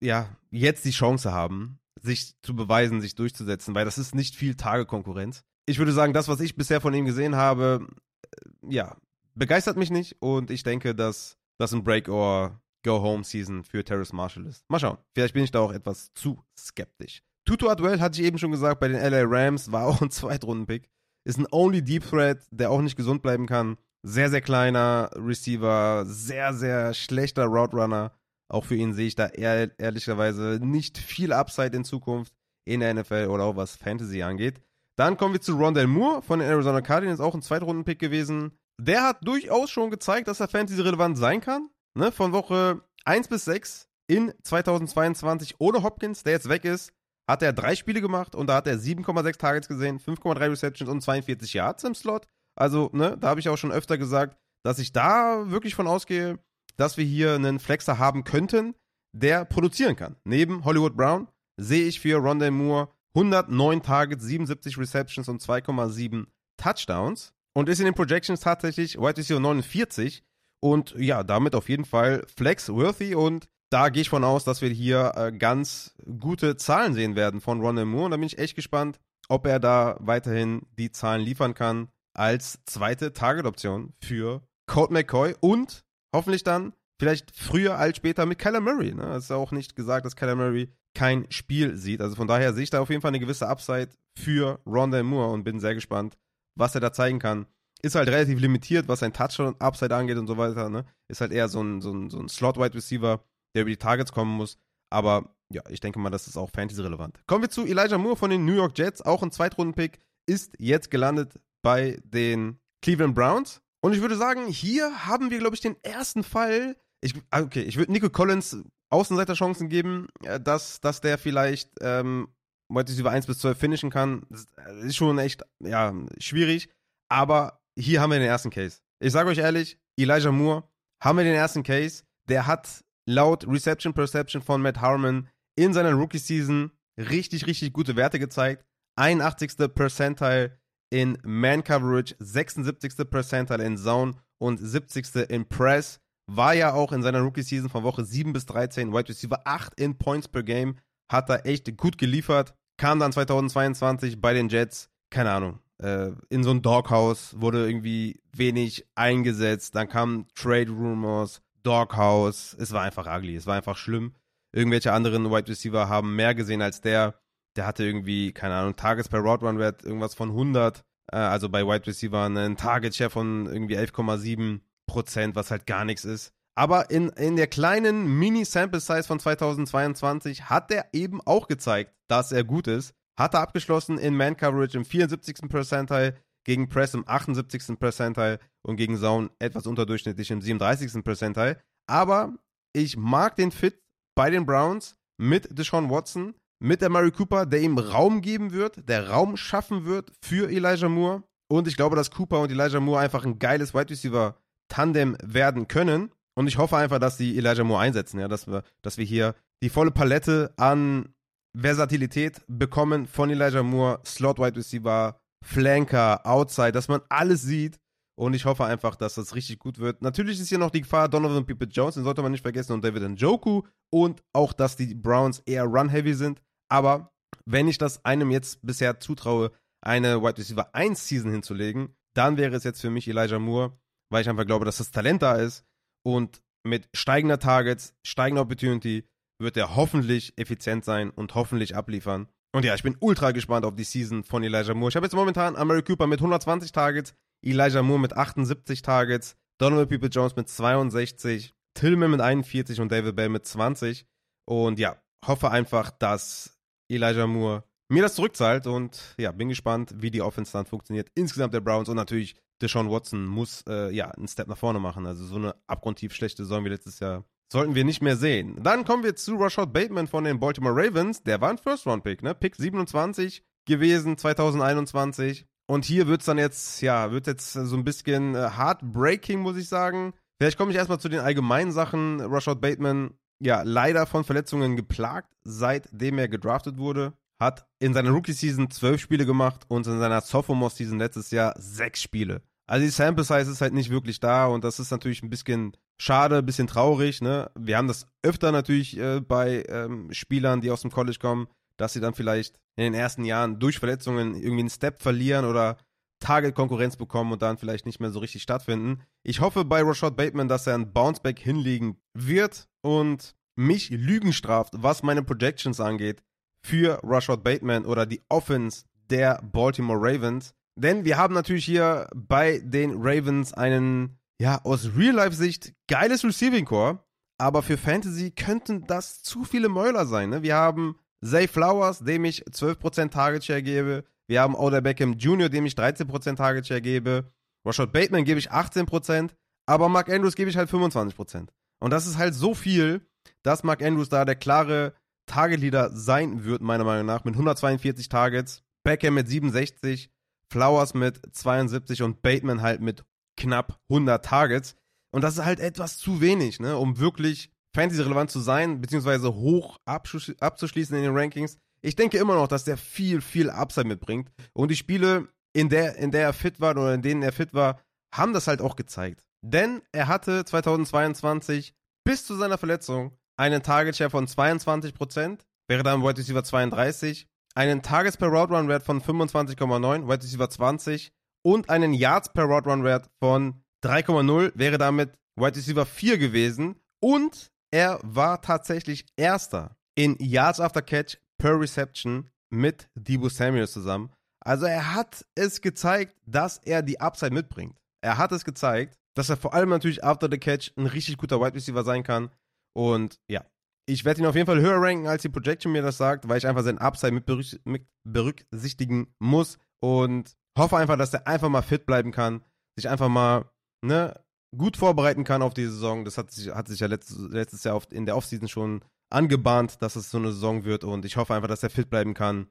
ja jetzt die Chance haben, sich zu beweisen, sich durchzusetzen, weil das ist nicht viel Tage-Konkurrenz ich würde sagen, das, was ich bisher von ihm gesehen habe, äh, ja, begeistert mich nicht und ich denke, dass das ein Break or Go Home Season für Terrace Marshall ist. Mal schauen. Vielleicht bin ich da auch etwas zu skeptisch. Tutu Adwell hatte ich eben schon gesagt, bei den LA Rams war auch ein Zweitrunden-Pick. Ist ein Only Deep Threat, der auch nicht gesund bleiben kann. Sehr, sehr kleiner Receiver, sehr, sehr schlechter Route Runner. Auch für ihn sehe ich da ehr ehrlicherweise nicht viel Upside in Zukunft in der NFL oder auch was Fantasy angeht. Dann kommen wir zu Rondell Moore von den Arizona Cardinals, auch ein Zweitrunden-Pick gewesen. Der hat durchaus schon gezeigt, dass er Fantasy-relevant sein kann. Ne? Von Woche 1 bis 6 in 2022 ohne Hopkins, der jetzt weg ist, hat er drei Spiele gemacht und da hat er 7,6 Targets gesehen, 5,3 Receptions und 42 Yards im Slot. Also, ne, da habe ich auch schon öfter gesagt, dass ich da wirklich von ausgehe, dass wir hier einen Flexer haben könnten, der produzieren kann. Neben Hollywood Brown sehe ich für Rondell Moore 109 Targets, 77 Receptions und 2,7 Touchdowns. Und ist in den Projections tatsächlich Wide Receiver 49. Und ja, damit auf jeden Fall flex-worthy. Und da gehe ich von aus, dass wir hier äh, ganz gute Zahlen sehen werden von Ronald Moore. Und da bin ich echt gespannt, ob er da weiterhin die Zahlen liefern kann als zweite Target-Option für Colt McCoy und hoffentlich dann vielleicht früher als später mit Kyler Murray. Ne? Es ist auch nicht gesagt, dass Kyler Murray kein Spiel sieht. Also von daher sehe ich da auf jeden Fall eine gewisse Upside für Rondell Moore und bin sehr gespannt, was er da zeigen kann. Ist halt relativ limitiert, was sein Touchdown-Upside angeht und so weiter. Ne? Ist halt eher so ein, so ein, so ein Slot-Wide-Receiver, der über die Targets kommen muss. Aber ja, ich denke mal, das ist auch Fantasy-relevant. Kommen wir zu Elijah Moore von den New York Jets, auch ein Zweitrunden-Pick, ist jetzt gelandet bei den Cleveland Browns. Und ich würde sagen, hier haben wir, glaube ich, den ersten Fall. Ich, ah, okay, ich würde Nico Collins Außenseiterchancen geben, äh, dass, dass der vielleicht ähm, heute über 1 bis 12 finishen kann. Das ist schon echt ja, schwierig. Aber hier haben wir den ersten Case. Ich sage euch ehrlich, Elijah Moore, haben wir den ersten Case. Der hat laut Reception Perception von Matt Harmon in seiner Rookie-Season richtig, richtig gute Werte gezeigt. 81. Percentile in Man-Coverage, 76. Percentile in Zone und 70. in Press. War ja auch in seiner Rookie-Season von Woche 7 bis 13 Wide Receiver 8 in Points per Game. Hat er echt gut geliefert. Kam dann 2022 bei den Jets, keine Ahnung, äh, in so ein Doghouse, wurde irgendwie wenig eingesetzt. Dann kamen Trade Rumors, Doghouse. Es war einfach ugly, es war einfach schlimm. Irgendwelche anderen Wide Receiver haben mehr gesehen als der. Der hatte irgendwie, keine Ahnung, Tages per Route Run Wert irgendwas von 100. Äh, also bei Wide Receiver einen Target Share von irgendwie 11,7 Prozent, was halt gar nichts ist. Aber in, in der kleinen Mini-Sample-Size von 2022 hat er eben auch gezeigt, dass er gut ist. Hat er abgeschlossen in Man-Coverage im 74. Percentile, gegen Press im 78. Percentile und gegen Zone etwas unterdurchschnittlich im 37. Percentile. Aber ich mag den Fit bei den Browns mit Deshaun Watson, mit der Murray Cooper, der ihm Raum geben wird, der Raum schaffen wird für Elijah Moore. Und ich glaube, dass Cooper und Elijah Moore einfach ein geiles Wide Receiver Tandem werden können. Und ich hoffe einfach, dass die Elijah Moore einsetzen, ja, dass wir, dass wir hier die volle Palette an Versatilität bekommen von Elijah Moore, Slot Wide Receiver, Flanker, Outside, dass man alles sieht. Und ich hoffe einfach, dass das richtig gut wird. Natürlich ist hier noch die Gefahr, Donovan People Jones, den sollte man nicht vergessen, und David Njoku. Und auch, dass die Browns eher run-heavy sind. Aber wenn ich das einem jetzt bisher zutraue, eine Wide Receiver 1 Season hinzulegen, dann wäre es jetzt für mich Elijah Moore, weil ich einfach glaube, dass das Talent da ist. Und mit steigender Targets, steigender Opportunity wird er hoffentlich effizient sein und hoffentlich abliefern. Und ja, ich bin ultra gespannt auf die Season von Elijah Moore. Ich habe jetzt momentan Amari Cooper mit 120 Targets, Elijah Moore mit 78 Targets, Donovan People Jones mit 62, Tillman mit 41 und David Bell mit 20. Und ja, hoffe einfach, dass Elijah Moore mir das zurückzahlt und ja, bin gespannt, wie die Offense dann funktioniert. Insgesamt der Browns und natürlich Deshaun Watson muss äh, ja einen Step nach vorne machen. Also so eine abgrundtief schlechte Saison wie letztes Jahr sollten wir nicht mehr sehen. Dann kommen wir zu Rashad Bateman von den Baltimore Ravens. Der war ein First-Round-Pick, ne? Pick 27 gewesen 2021. Und hier wird es dann jetzt, ja, wird jetzt so ein bisschen äh, heartbreaking, muss ich sagen. Vielleicht komme ich erstmal zu den allgemeinen Sachen. Rashad Bateman ja leider von Verletzungen geplagt, seitdem er gedraftet wurde. Hat in seiner Rookie-Season zwölf Spiele gemacht und in seiner Sophomore-Season letztes Jahr sechs Spiele. Also die Sample Size ist halt nicht wirklich da und das ist natürlich ein bisschen schade, ein bisschen traurig. Ne? Wir haben das öfter natürlich äh, bei ähm, Spielern, die aus dem College kommen, dass sie dann vielleicht in den ersten Jahren durch Verletzungen irgendwie einen Step verlieren oder Target-Konkurrenz bekommen und dann vielleicht nicht mehr so richtig stattfinden. Ich hoffe bei Rashad Bateman, dass er ein Bounceback hinlegen wird und mich Lügen straft, was meine Projections angeht für Rashad Bateman oder die Offense der Baltimore Ravens. Denn wir haben natürlich hier bei den Ravens einen, ja, aus Real-Life-Sicht geiles Receiving Core, aber für Fantasy könnten das zu viele Mäuler sein. Ne? Wir haben Zay Flowers, dem ich 12% Target Share gebe. Wir haben Oder Beckham Jr., dem ich 13% Target Share gebe. Rashad Bateman gebe ich 18%, aber Mark Andrews gebe ich halt 25%. Und das ist halt so viel, dass Mark Andrews da der klare Target Leader sein wird, meiner Meinung nach, mit 142 Targets. Beckham mit 67, Flowers mit 72 und Bateman halt mit knapp 100 Targets. Und das ist halt etwas zu wenig, ne, um wirklich Fantasy-relevant zu sein, beziehungsweise hoch abzuschließen in den Rankings. Ich denke immer noch, dass der viel, viel Upside mitbringt. Und die Spiele, in der, in der er fit war oder in denen er fit war, haben das halt auch gezeigt. Denn er hatte 2022 bis zu seiner Verletzung einen Target Share von 22%, wäre dann Wide Receiver 32, einen Tages per Route Run Wert von 25,9, Wide Receiver 20 und einen Yards per Route Run Wert von 3,0 wäre damit Wide Receiver 4 gewesen Und er war tatsächlich Erster in Yards After Catch per Reception mit Debo Samuel zusammen. Also er hat es gezeigt, dass er die Upside mitbringt. Er hat es gezeigt, dass er vor allem natürlich after the catch ein richtig guter Wide Receiver sein kann. Und ja, ich werde ihn auf jeden Fall höher ranken, als die Projection mir das sagt, weil ich einfach sein Upside mit, berücksichtigen muss und hoffe einfach, dass er einfach mal fit bleiben kann, sich einfach mal ne, gut vorbereiten kann auf die Saison. Das hat sich, hat sich ja letztes, letztes Jahr in der Offseason schon angebahnt, dass es so eine Saison wird und ich hoffe einfach, dass er fit bleiben kann,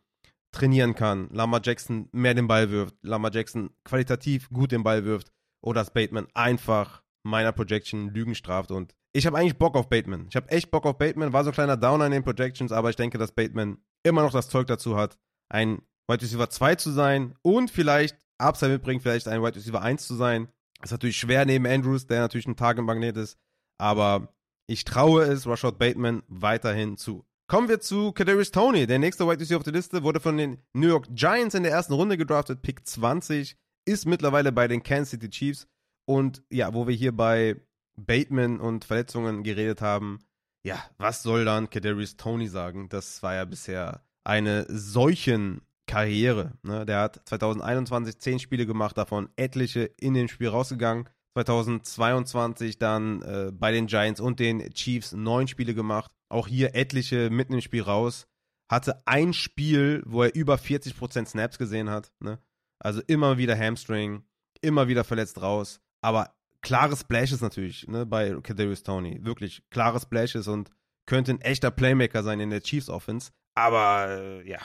trainieren kann, Lama Jackson mehr den Ball wirft, Lama Jackson qualitativ gut den Ball wirft oder dass Bateman einfach meiner Projection Lügen straft und ich habe eigentlich Bock auf Bateman. Ich habe echt Bock auf Bateman, war so ein kleiner Downer in den Projections, aber ich denke, dass Bateman immer noch das Zeug dazu hat, ein Wide Receiver 2 zu sein und vielleicht Upside mitbringt, vielleicht ein Wide Receiver 1 zu sein. Ist natürlich schwer neben Andrews, der natürlich ein Target-Magnet ist, aber ich traue es Rashad Bateman weiterhin zu. Kommen wir zu Kadarius Tony. Der nächste Wide Receiver auf der Liste wurde von den New York Giants in der ersten Runde gedraftet, Pick 20, ist mittlerweile bei den Kansas City Chiefs. Und ja, wo wir hier bei Bateman und Verletzungen geredet haben, ja, was soll dann Kadarius Tony sagen? Das war ja bisher eine solchen Karriere. Ne? Der hat 2021 zehn Spiele gemacht, davon etliche in dem Spiel rausgegangen. 2022 dann äh, bei den Giants und den Chiefs neun Spiele gemacht. Auch hier etliche mitten im Spiel raus. Hatte ein Spiel, wo er über 40% Snaps gesehen hat. Ne? Also immer wieder Hamstring, immer wieder verletzt raus. Aber klare Splashes natürlich ne, bei Kadarius Tony. Wirklich klare Splashes und könnte ein echter Playmaker sein in der Chiefs Offense. Aber äh, ja,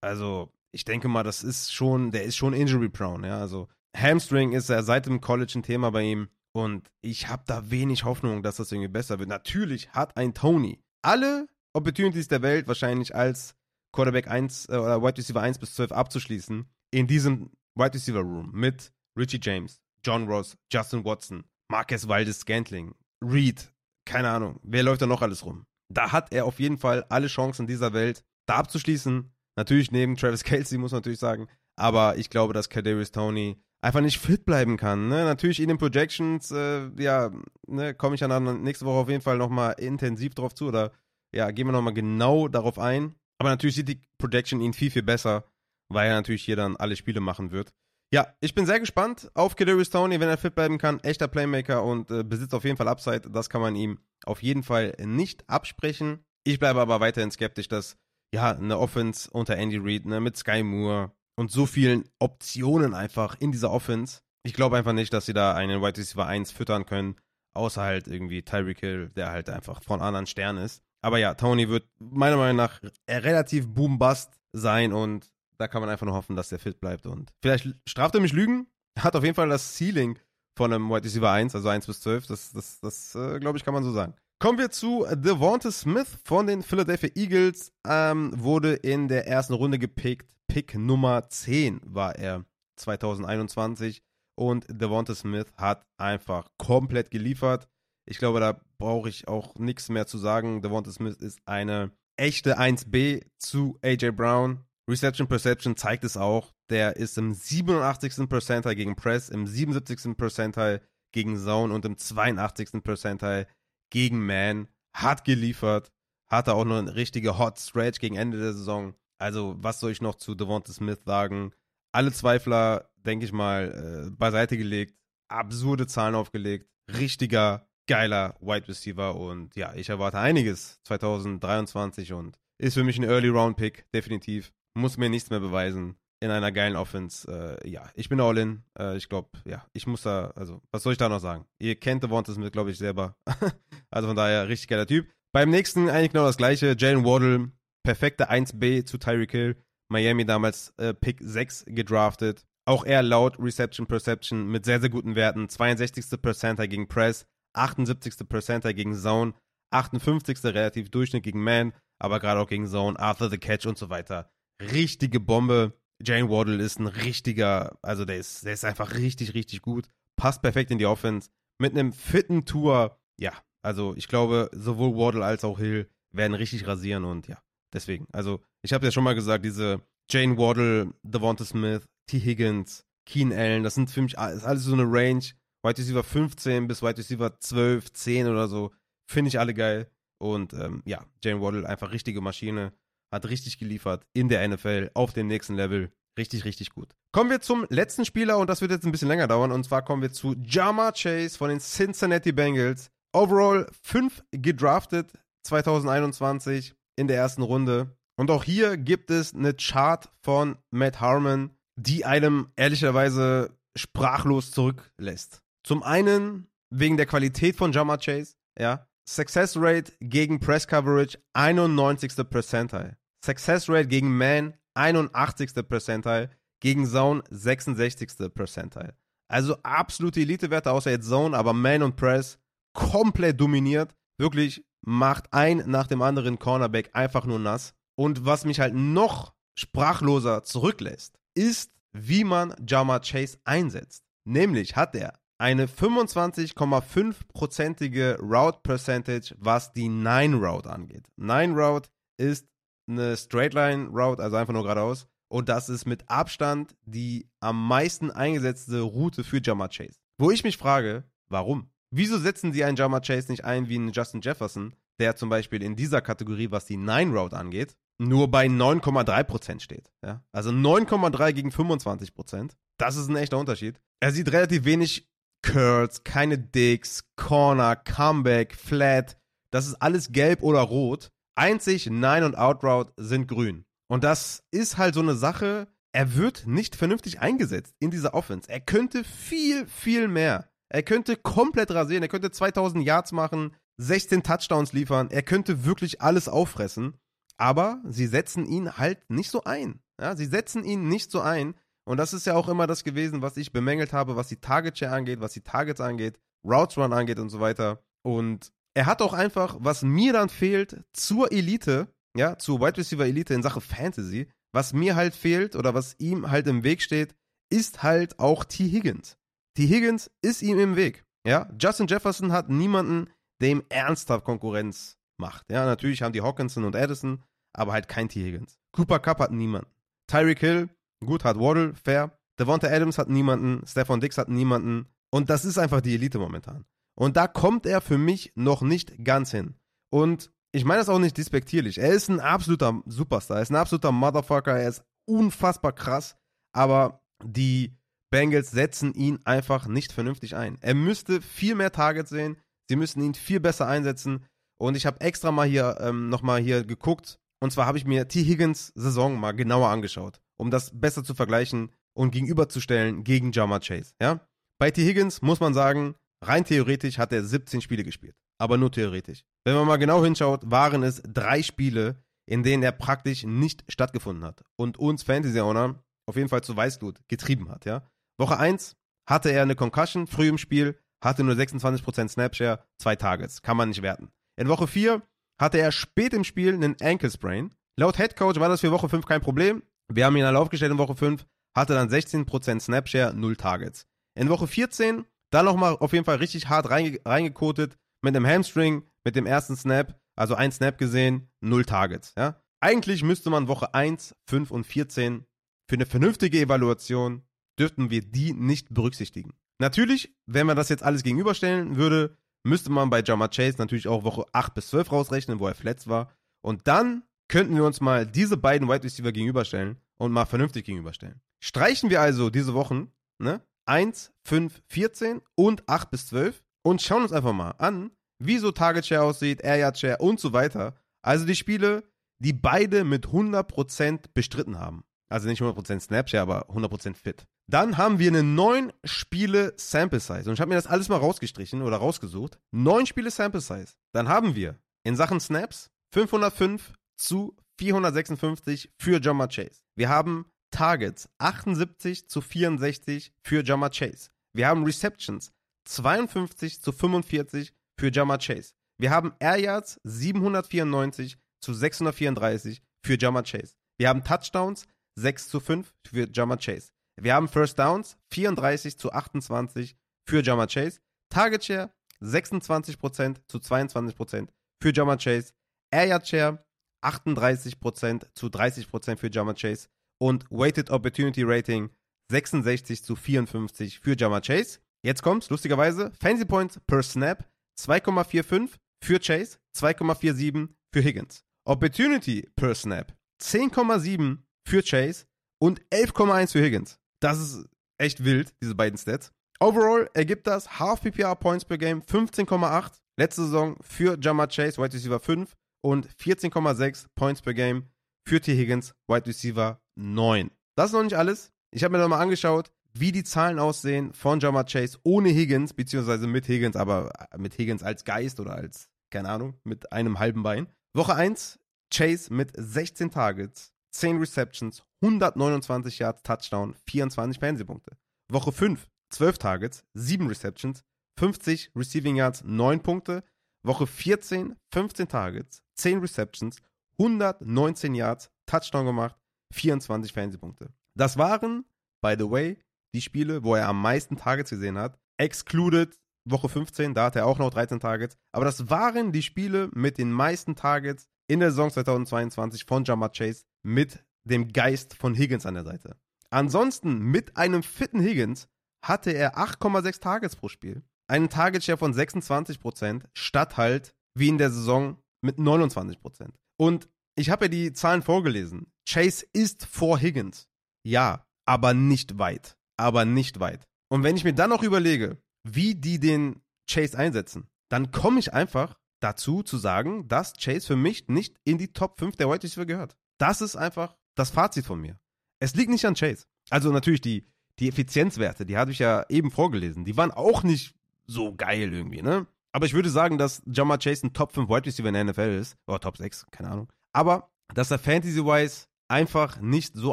also ich denke mal, das ist schon, der ist schon injury prone. Ja, also Hamstring ist ja seit dem College ein Thema bei ihm. Und ich habe da wenig Hoffnung, dass das irgendwie besser wird. Natürlich hat ein Tony alle Opportunities der Welt wahrscheinlich als Quarterback 1 äh, oder Wide Receiver 1 bis 12 abzuschließen in diesem Wide Receiver Room mit Richie James, John Ross, Justin Watson, Marquez Waldes Scantling, Reed, keine Ahnung, wer läuft da noch alles rum? Da hat er auf jeden Fall alle Chancen dieser Welt, da abzuschließen. Natürlich neben Travis Kelsey, muss man natürlich sagen. Aber ich glaube, dass Kadarius Tony einfach nicht fit bleiben kann. Ne? Natürlich in den Projections, äh, ja, ne, komme ich dann nächste Woche auf jeden Fall nochmal intensiv drauf zu oder ja, gehen wir nochmal genau darauf ein. Aber natürlich sieht die Projection ihn viel, viel besser, weil er natürlich hier dann alle Spiele machen wird. Ja, ich bin sehr gespannt auf Kadarius Tony, wenn er fit bleiben kann. Echter Playmaker und äh, besitzt auf jeden Fall Upside. Das kann man ihm auf jeden Fall nicht absprechen. Ich bleibe aber weiterhin skeptisch, dass ja eine Offense unter Andy Reid ne, mit Sky Moore, und so vielen Optionen einfach in dieser Offense. Ich glaube einfach nicht, dass sie da einen Wide Receiver 1 füttern können, außer halt irgendwie Tyreek Hill, der halt einfach von anderen Stern ist. Aber ja, Tony wird meiner Meinung nach relativ boom-bust sein und da kann man einfach nur hoffen, dass der fit bleibt. Und vielleicht straft er mich Lügen. Hat auf jeden Fall das Ceiling von einem Wide Receiver 1, also 1 bis 12. Das, das, das äh, glaube ich, kann man so sagen. Kommen wir zu Devonta Smith von den Philadelphia Eagles. Ähm, wurde in der ersten Runde gepickt Pick Nummer 10 war er 2021 und Devonta Smith hat einfach komplett geliefert. Ich glaube, da brauche ich auch nichts mehr zu sagen. Devonta Smith ist eine echte 1B zu AJ Brown. Reception Perception zeigt es auch. Der ist im 87. Percentile gegen Press, im 77. Percentile gegen Zone und im 82. Percentile gegen Man. Hat geliefert. Hatte auch noch eine richtige Hot Stretch gegen Ende der Saison. Also, was soll ich noch zu Devonta Smith sagen? Alle Zweifler, denke ich mal, äh, beiseite gelegt, absurde Zahlen aufgelegt, richtiger, geiler Wide Receiver und ja, ich erwarte einiges 2023 und ist für mich ein Early Round Pick, definitiv. Muss mir nichts mehr beweisen in einer geilen Offense. Äh, ja, ich bin all in. Äh, ich glaube, ja, ich muss da, also, was soll ich da noch sagen? Ihr kennt Devonta Smith, glaube ich, selber. also von daher, richtig geiler Typ. Beim nächsten eigentlich genau das gleiche. Jalen Waddle perfekte 1B zu Tyreek Hill. Miami damals äh, Pick 6 gedraftet. Auch er laut Reception Perception mit sehr, sehr guten Werten. 62. Percentile gegen Press, 78. Percentile gegen Zone, 58. relativ Durchschnitt gegen Man, aber gerade auch gegen Zone, After the Catch und so weiter. Richtige Bombe. Jane Waddle ist ein richtiger, also der ist, der ist einfach richtig, richtig gut. Passt perfekt in die Offense. Mit einem fitten Tour, ja, also ich glaube, sowohl Waddle als auch Hill werden richtig rasieren und ja, Deswegen, also ich habe ja schon mal gesagt, diese Jane Waddle, Devonta Smith, T. Higgins, Keen Allen, das sind für mich ist alles so eine Range, White Receiver 15 bis White Receiver 12, 10 oder so, finde ich alle geil. Und ähm, ja, Jane Waddle einfach richtige Maschine, hat richtig geliefert in der NFL auf dem nächsten Level. Richtig, richtig gut. Kommen wir zum letzten Spieler und das wird jetzt ein bisschen länger dauern. Und zwar kommen wir zu Jama Chase von den Cincinnati Bengals. Overall 5 gedraftet 2021 in der ersten Runde. Und auch hier gibt es eine Chart von Matt Harmon, die einem ehrlicherweise sprachlos zurücklässt. Zum einen wegen der Qualität von Jama Chase, ja. Success Rate gegen Press Coverage 91. Percentile. Success Rate gegen Man 81. Percentile. Gegen Zone 66. Percentile. Also absolute Elite-Werte, außer jetzt Zone, aber Man und Press komplett dominiert. Wirklich macht ein nach dem anderen Cornerback einfach nur nass. Und was mich halt noch sprachloser zurücklässt, ist, wie man Jama Chase einsetzt. Nämlich hat er eine 25,5%ige Route Percentage, was die Nine Route angeht. Nine Route ist eine Straight Line Route, also einfach nur geradeaus. Und das ist mit Abstand die am meisten eingesetzte Route für Jamar Chase. Wo ich mich frage, warum? Wieso setzen sie einen Jamar Chase nicht ein wie einen Justin Jefferson, der zum Beispiel in dieser Kategorie, was die Nine Route angeht, nur bei 9,3% steht? Ja? Also 9,3 gegen 25%. Das ist ein echter Unterschied. Er sieht relativ wenig Curls, keine Dicks, Corner, Comeback, Flat. Das ist alles gelb oder rot. Einzig Nine und Out Route sind grün. Und das ist halt so eine Sache. Er wird nicht vernünftig eingesetzt in dieser Offense. Er könnte viel, viel mehr. Er könnte komplett rasieren. Er könnte 2000 Yards machen, 16 Touchdowns liefern. Er könnte wirklich alles auffressen. Aber sie setzen ihn halt nicht so ein. Ja, sie setzen ihn nicht so ein. Und das ist ja auch immer das gewesen, was ich bemängelt habe, was die Target Share angeht, was die Targets angeht, Routes Run angeht und so weiter. Und er hat auch einfach, was mir dann fehlt, zur Elite, ja, zur Wide Receiver Elite in Sache Fantasy, was mir halt fehlt oder was ihm halt im Weg steht, ist halt auch T. Higgins. T. Higgins ist ihm im Weg. Ja, Justin Jefferson hat niemanden, der ihm ernsthaft Konkurrenz macht. Ja, natürlich haben die Hawkinson und Addison, aber halt kein T. Higgins. Cooper Cup hat niemanden. Tyreek Hill Gut, hat Waddle, fair. Devonta Adams hat niemanden, Stefan Dix hat niemanden. Und das ist einfach die Elite momentan. Und da kommt er für mich noch nicht ganz hin. Und ich meine das auch nicht despektierlich. Er ist ein absoluter Superstar. Er ist ein absoluter Motherfucker. Er ist unfassbar krass. Aber die Bengals setzen ihn einfach nicht vernünftig ein. Er müsste viel mehr Targets sehen. Sie müssten ihn viel besser einsetzen. Und ich habe extra mal hier ähm, nochmal hier geguckt. Und zwar habe ich mir T. Higgins Saison mal genauer angeschaut um das besser zu vergleichen und gegenüberzustellen gegen Jama Chase. Ja? Bei T. Higgins muss man sagen, rein theoretisch hat er 17 Spiele gespielt. Aber nur theoretisch. Wenn man mal genau hinschaut, waren es drei Spiele, in denen er praktisch nicht stattgefunden hat und uns Fantasy-Owner auf jeden Fall zu Weißglut getrieben hat. Ja? Woche 1 hatte er eine Concussion früh im Spiel, hatte nur 26% Snapshare, zwei Targets. Kann man nicht werten. In Woche 4 hatte er spät im Spiel einen Ankle Sprain. Laut Head Coach war das für Woche 5 kein Problem. Wir haben ihn alle aufgestellt in Woche 5, hatte dann 16% Snapshare, 0 Targets. In Woche 14 dann nochmal auf jeden Fall richtig hart reinge reingekotet mit einem Hamstring, mit dem ersten Snap, also ein Snap gesehen, 0 Targets. Ja? Eigentlich müsste man Woche 1, 5 und 14 für eine vernünftige Evaluation dürften wir die nicht berücksichtigen. Natürlich, wenn man das jetzt alles gegenüberstellen würde, müsste man bei Jama Chase natürlich auch Woche 8 bis 12 rausrechnen, wo er verletzt war. Und dann könnten wir uns mal diese beiden Wide Receiver gegenüberstellen und mal vernünftig gegenüberstellen. Streichen wir also diese Wochen, ne? 1, 5, 14 und 8 bis 12 und schauen uns einfach mal an, wie so Target Share aussieht, Air Yard Share und so weiter. Also die Spiele, die beide mit 100% bestritten haben. Also nicht 100% Snapshare, aber 100% fit. Dann haben wir eine 9 Spiele Sample Size. Und ich habe mir das alles mal rausgestrichen oder rausgesucht. 9 Spiele Sample Size. Dann haben wir in Sachen Snaps 505 zu 456 für Jama Chase. Wir haben Targets 78 zu 64 für Jama Chase. Wir haben Receptions 52 zu 45 für Jama Chase. Wir haben Air Yards 794 zu 634 für Jama Chase. Wir haben Touchdowns 6 zu 5 für Jama Chase. Wir haben First Downs 34 zu 28 für Jama Chase. Target Share 26% zu 22% für Jama Chase. Air Yard Share 38% zu 30% für Jama Chase und Weighted Opportunity Rating 66 zu 54 für Jama Chase. Jetzt kommt's, lustigerweise, Fancy Points per Snap 2,45 für Chase, 2,47 für Higgins. Opportunity per Snap, 10,7 für Chase und 11,1 für Higgins. Das ist echt wild, diese beiden Stats. Overall ergibt das Half PPR Points per Game 15,8. Letzte Saison für Jamar Chase, Wide Receiver 5 und 14,6 Points per Game für T. Higgins, Wide Receiver 9. Das ist noch nicht alles. Ich habe mir nochmal angeschaut, wie die Zahlen aussehen von Jamar Chase ohne Higgins, beziehungsweise mit Higgins, aber mit Higgins als Geist oder als, keine Ahnung, mit einem halben Bein. Woche 1, Chase mit 16 Targets, 10 Receptions, 129 Yards, Touchdown, 24 Fantasy-Punkte. Woche 5, 12 Targets, 7 Receptions, 50 Receiving Yards, 9 Punkte. Woche 14, 15 Targets, 10 Receptions, 119 Yards, Touchdown gemacht, 24 Fantasy-Punkte. Das waren, by the way, die Spiele, wo er am meisten Targets gesehen hat. Excluded Woche 15, da hat er auch noch 13 Targets. Aber das waren die Spiele mit den meisten Targets in der Saison 2022 von Jamar Chase mit dem Geist von Higgins an der Seite. Ansonsten mit einem fitten Higgins hatte er 8,6 Targets pro Spiel. Einen Target-Share von 26%, statt halt wie in der Saison mit 29%. Und ich habe ja die Zahlen vorgelesen. Chase ist vor Higgins. Ja, aber nicht weit. Aber nicht weit. Und wenn ich mir dann noch überlege, wie die den Chase einsetzen, dann komme ich einfach dazu zu sagen, dass Chase für mich nicht in die Top 5 der White Receiver gehört. Das ist einfach das Fazit von mir. Es liegt nicht an Chase. Also natürlich die, die Effizienzwerte, die hatte ich ja eben vorgelesen, die waren auch nicht so geil irgendwie, ne? Aber ich würde sagen, dass Jamar Chase ein Top 5 Wide Receiver in der NFL ist. Oder Top 6, keine Ahnung. Aber, dass er Fantasy-wise einfach nicht so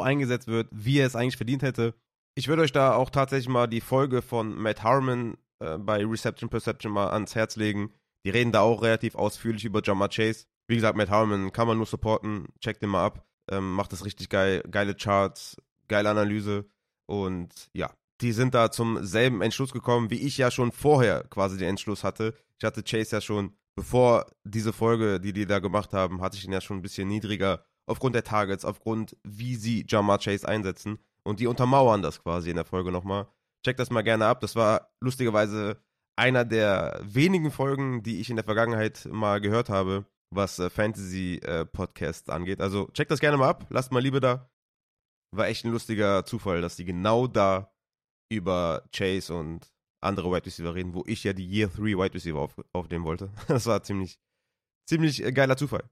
eingesetzt wird, wie er es eigentlich verdient hätte. Ich würde euch da auch tatsächlich mal die Folge von Matt Harmon äh, bei Reception Perception mal ans Herz legen. Die reden da auch relativ ausführlich über Jamar Chase. Wie gesagt, Matt Harmon kann man nur supporten. Checkt den mal ab. Ähm, macht das richtig geil. Geile Charts, geile Analyse. Und ja, die sind da zum selben Entschluss gekommen, wie ich ja schon vorher quasi den Entschluss hatte. Ich hatte Chase ja schon, bevor diese Folge, die die da gemacht haben, hatte ich ihn ja schon ein bisschen niedriger aufgrund der Targets, aufgrund, wie sie Jamar Chase einsetzen. Und die untermauern das quasi in der Folge nochmal. Checkt das mal gerne ab. Das war lustigerweise einer der wenigen Folgen, die ich in der Vergangenheit mal gehört habe, was äh, Fantasy-Podcasts äh, angeht. Also checkt das gerne mal ab. Lasst mal Liebe da. War echt ein lustiger Zufall, dass die genau da über Chase und andere Wide Receiver reden, wo ich ja die Year 3 Wide Receiver auf, aufnehmen wollte. Das war ziemlich, ziemlich äh, geiler Zufall.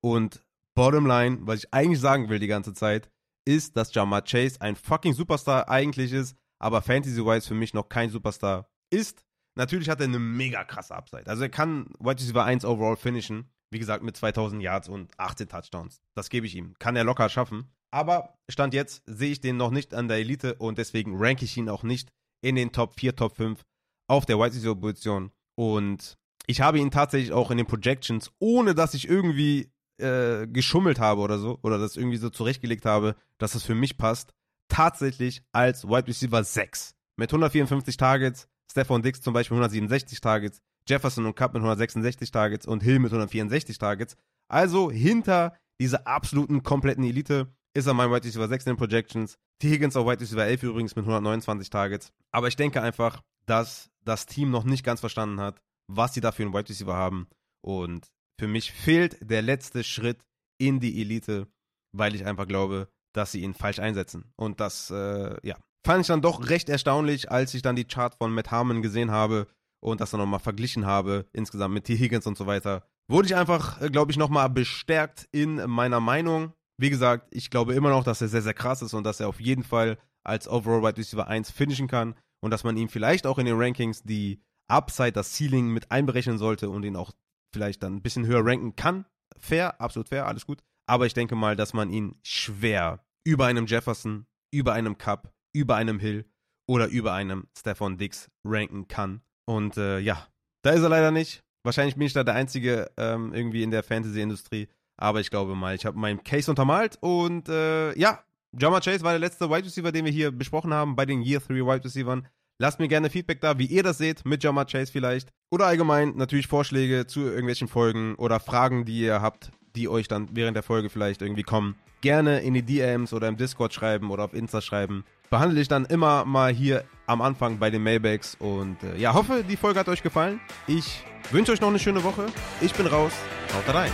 Und Bottom Line, was ich eigentlich sagen will die ganze Zeit, ist, dass Jamar Chase ein fucking Superstar eigentlich ist, aber Fantasy-wise für mich noch kein Superstar ist. Natürlich hat er eine mega krasse Upside. Also er kann Wide Receiver 1 overall finishen. Wie gesagt, mit 2000 Yards und 18 Touchdowns. Das gebe ich ihm. Kann er locker schaffen. Aber Stand jetzt sehe ich den noch nicht an der Elite und deswegen ranke ich ihn auch nicht in den Top 4, Top 5 auf der Wide Receiver Position. Und ich habe ihn tatsächlich auch in den Projections, ohne dass ich irgendwie äh, geschummelt habe oder so, oder das irgendwie so zurechtgelegt habe, dass das für mich passt, tatsächlich als Wide Receiver 6. Mit 154 Targets, Stephon Dix zum Beispiel 167 Targets, Jefferson und Cup mit 166 Targets und Hill mit 164 Targets. Also hinter dieser absoluten kompletten Elite ist er mein Wide Receiver 6 in den Projections. T. Higgins auf Wide Receiver 11 übrigens mit 129 Targets. Aber ich denke einfach, dass das Team noch nicht ganz verstanden hat, was sie da für einen Wide Receiver haben. Und für mich fehlt der letzte Schritt in die Elite, weil ich einfach glaube, dass sie ihn falsch einsetzen. Und das, äh, ja, fand ich dann doch recht erstaunlich, als ich dann die Chart von Matt Harmon gesehen habe und das dann nochmal verglichen habe, insgesamt mit T. Higgins und so weiter. Wurde ich einfach, äh, glaube ich, nochmal bestärkt in meiner Meinung. Wie gesagt, ich glaube immer noch, dass er sehr, sehr krass ist und dass er auf jeden Fall als Overall Wide Receiver 1 finishen kann und dass man ihm vielleicht auch in den Rankings die Upside, das Ceiling mit einberechnen sollte und ihn auch vielleicht dann ein bisschen höher ranken kann. Fair, absolut fair, alles gut. Aber ich denke mal, dass man ihn schwer über einem Jefferson, über einem Cup, über einem Hill oder über einem Stefan Dix ranken kann. Und äh, ja, da ist er leider nicht. Wahrscheinlich bin ich da der Einzige ähm, irgendwie in der Fantasy-Industrie. Aber ich glaube mal, ich habe meinen Case untermalt. Und äh, ja, Jama Chase war der letzte Wide Receiver, den wir hier besprochen haben bei den Year 3 Wide Receivers. Lasst mir gerne Feedback da, wie ihr das seht, mit Jama Chase vielleicht. Oder allgemein natürlich Vorschläge zu irgendwelchen Folgen oder Fragen, die ihr habt, die euch dann während der Folge vielleicht irgendwie kommen, gerne in die DMs oder im Discord schreiben oder auf Insta schreiben. Behandle ich dann immer mal hier am Anfang bei den Mailbags und äh, ja, hoffe, die Folge hat euch gefallen. Ich wünsche euch noch eine schöne Woche. Ich bin raus. Haut rein.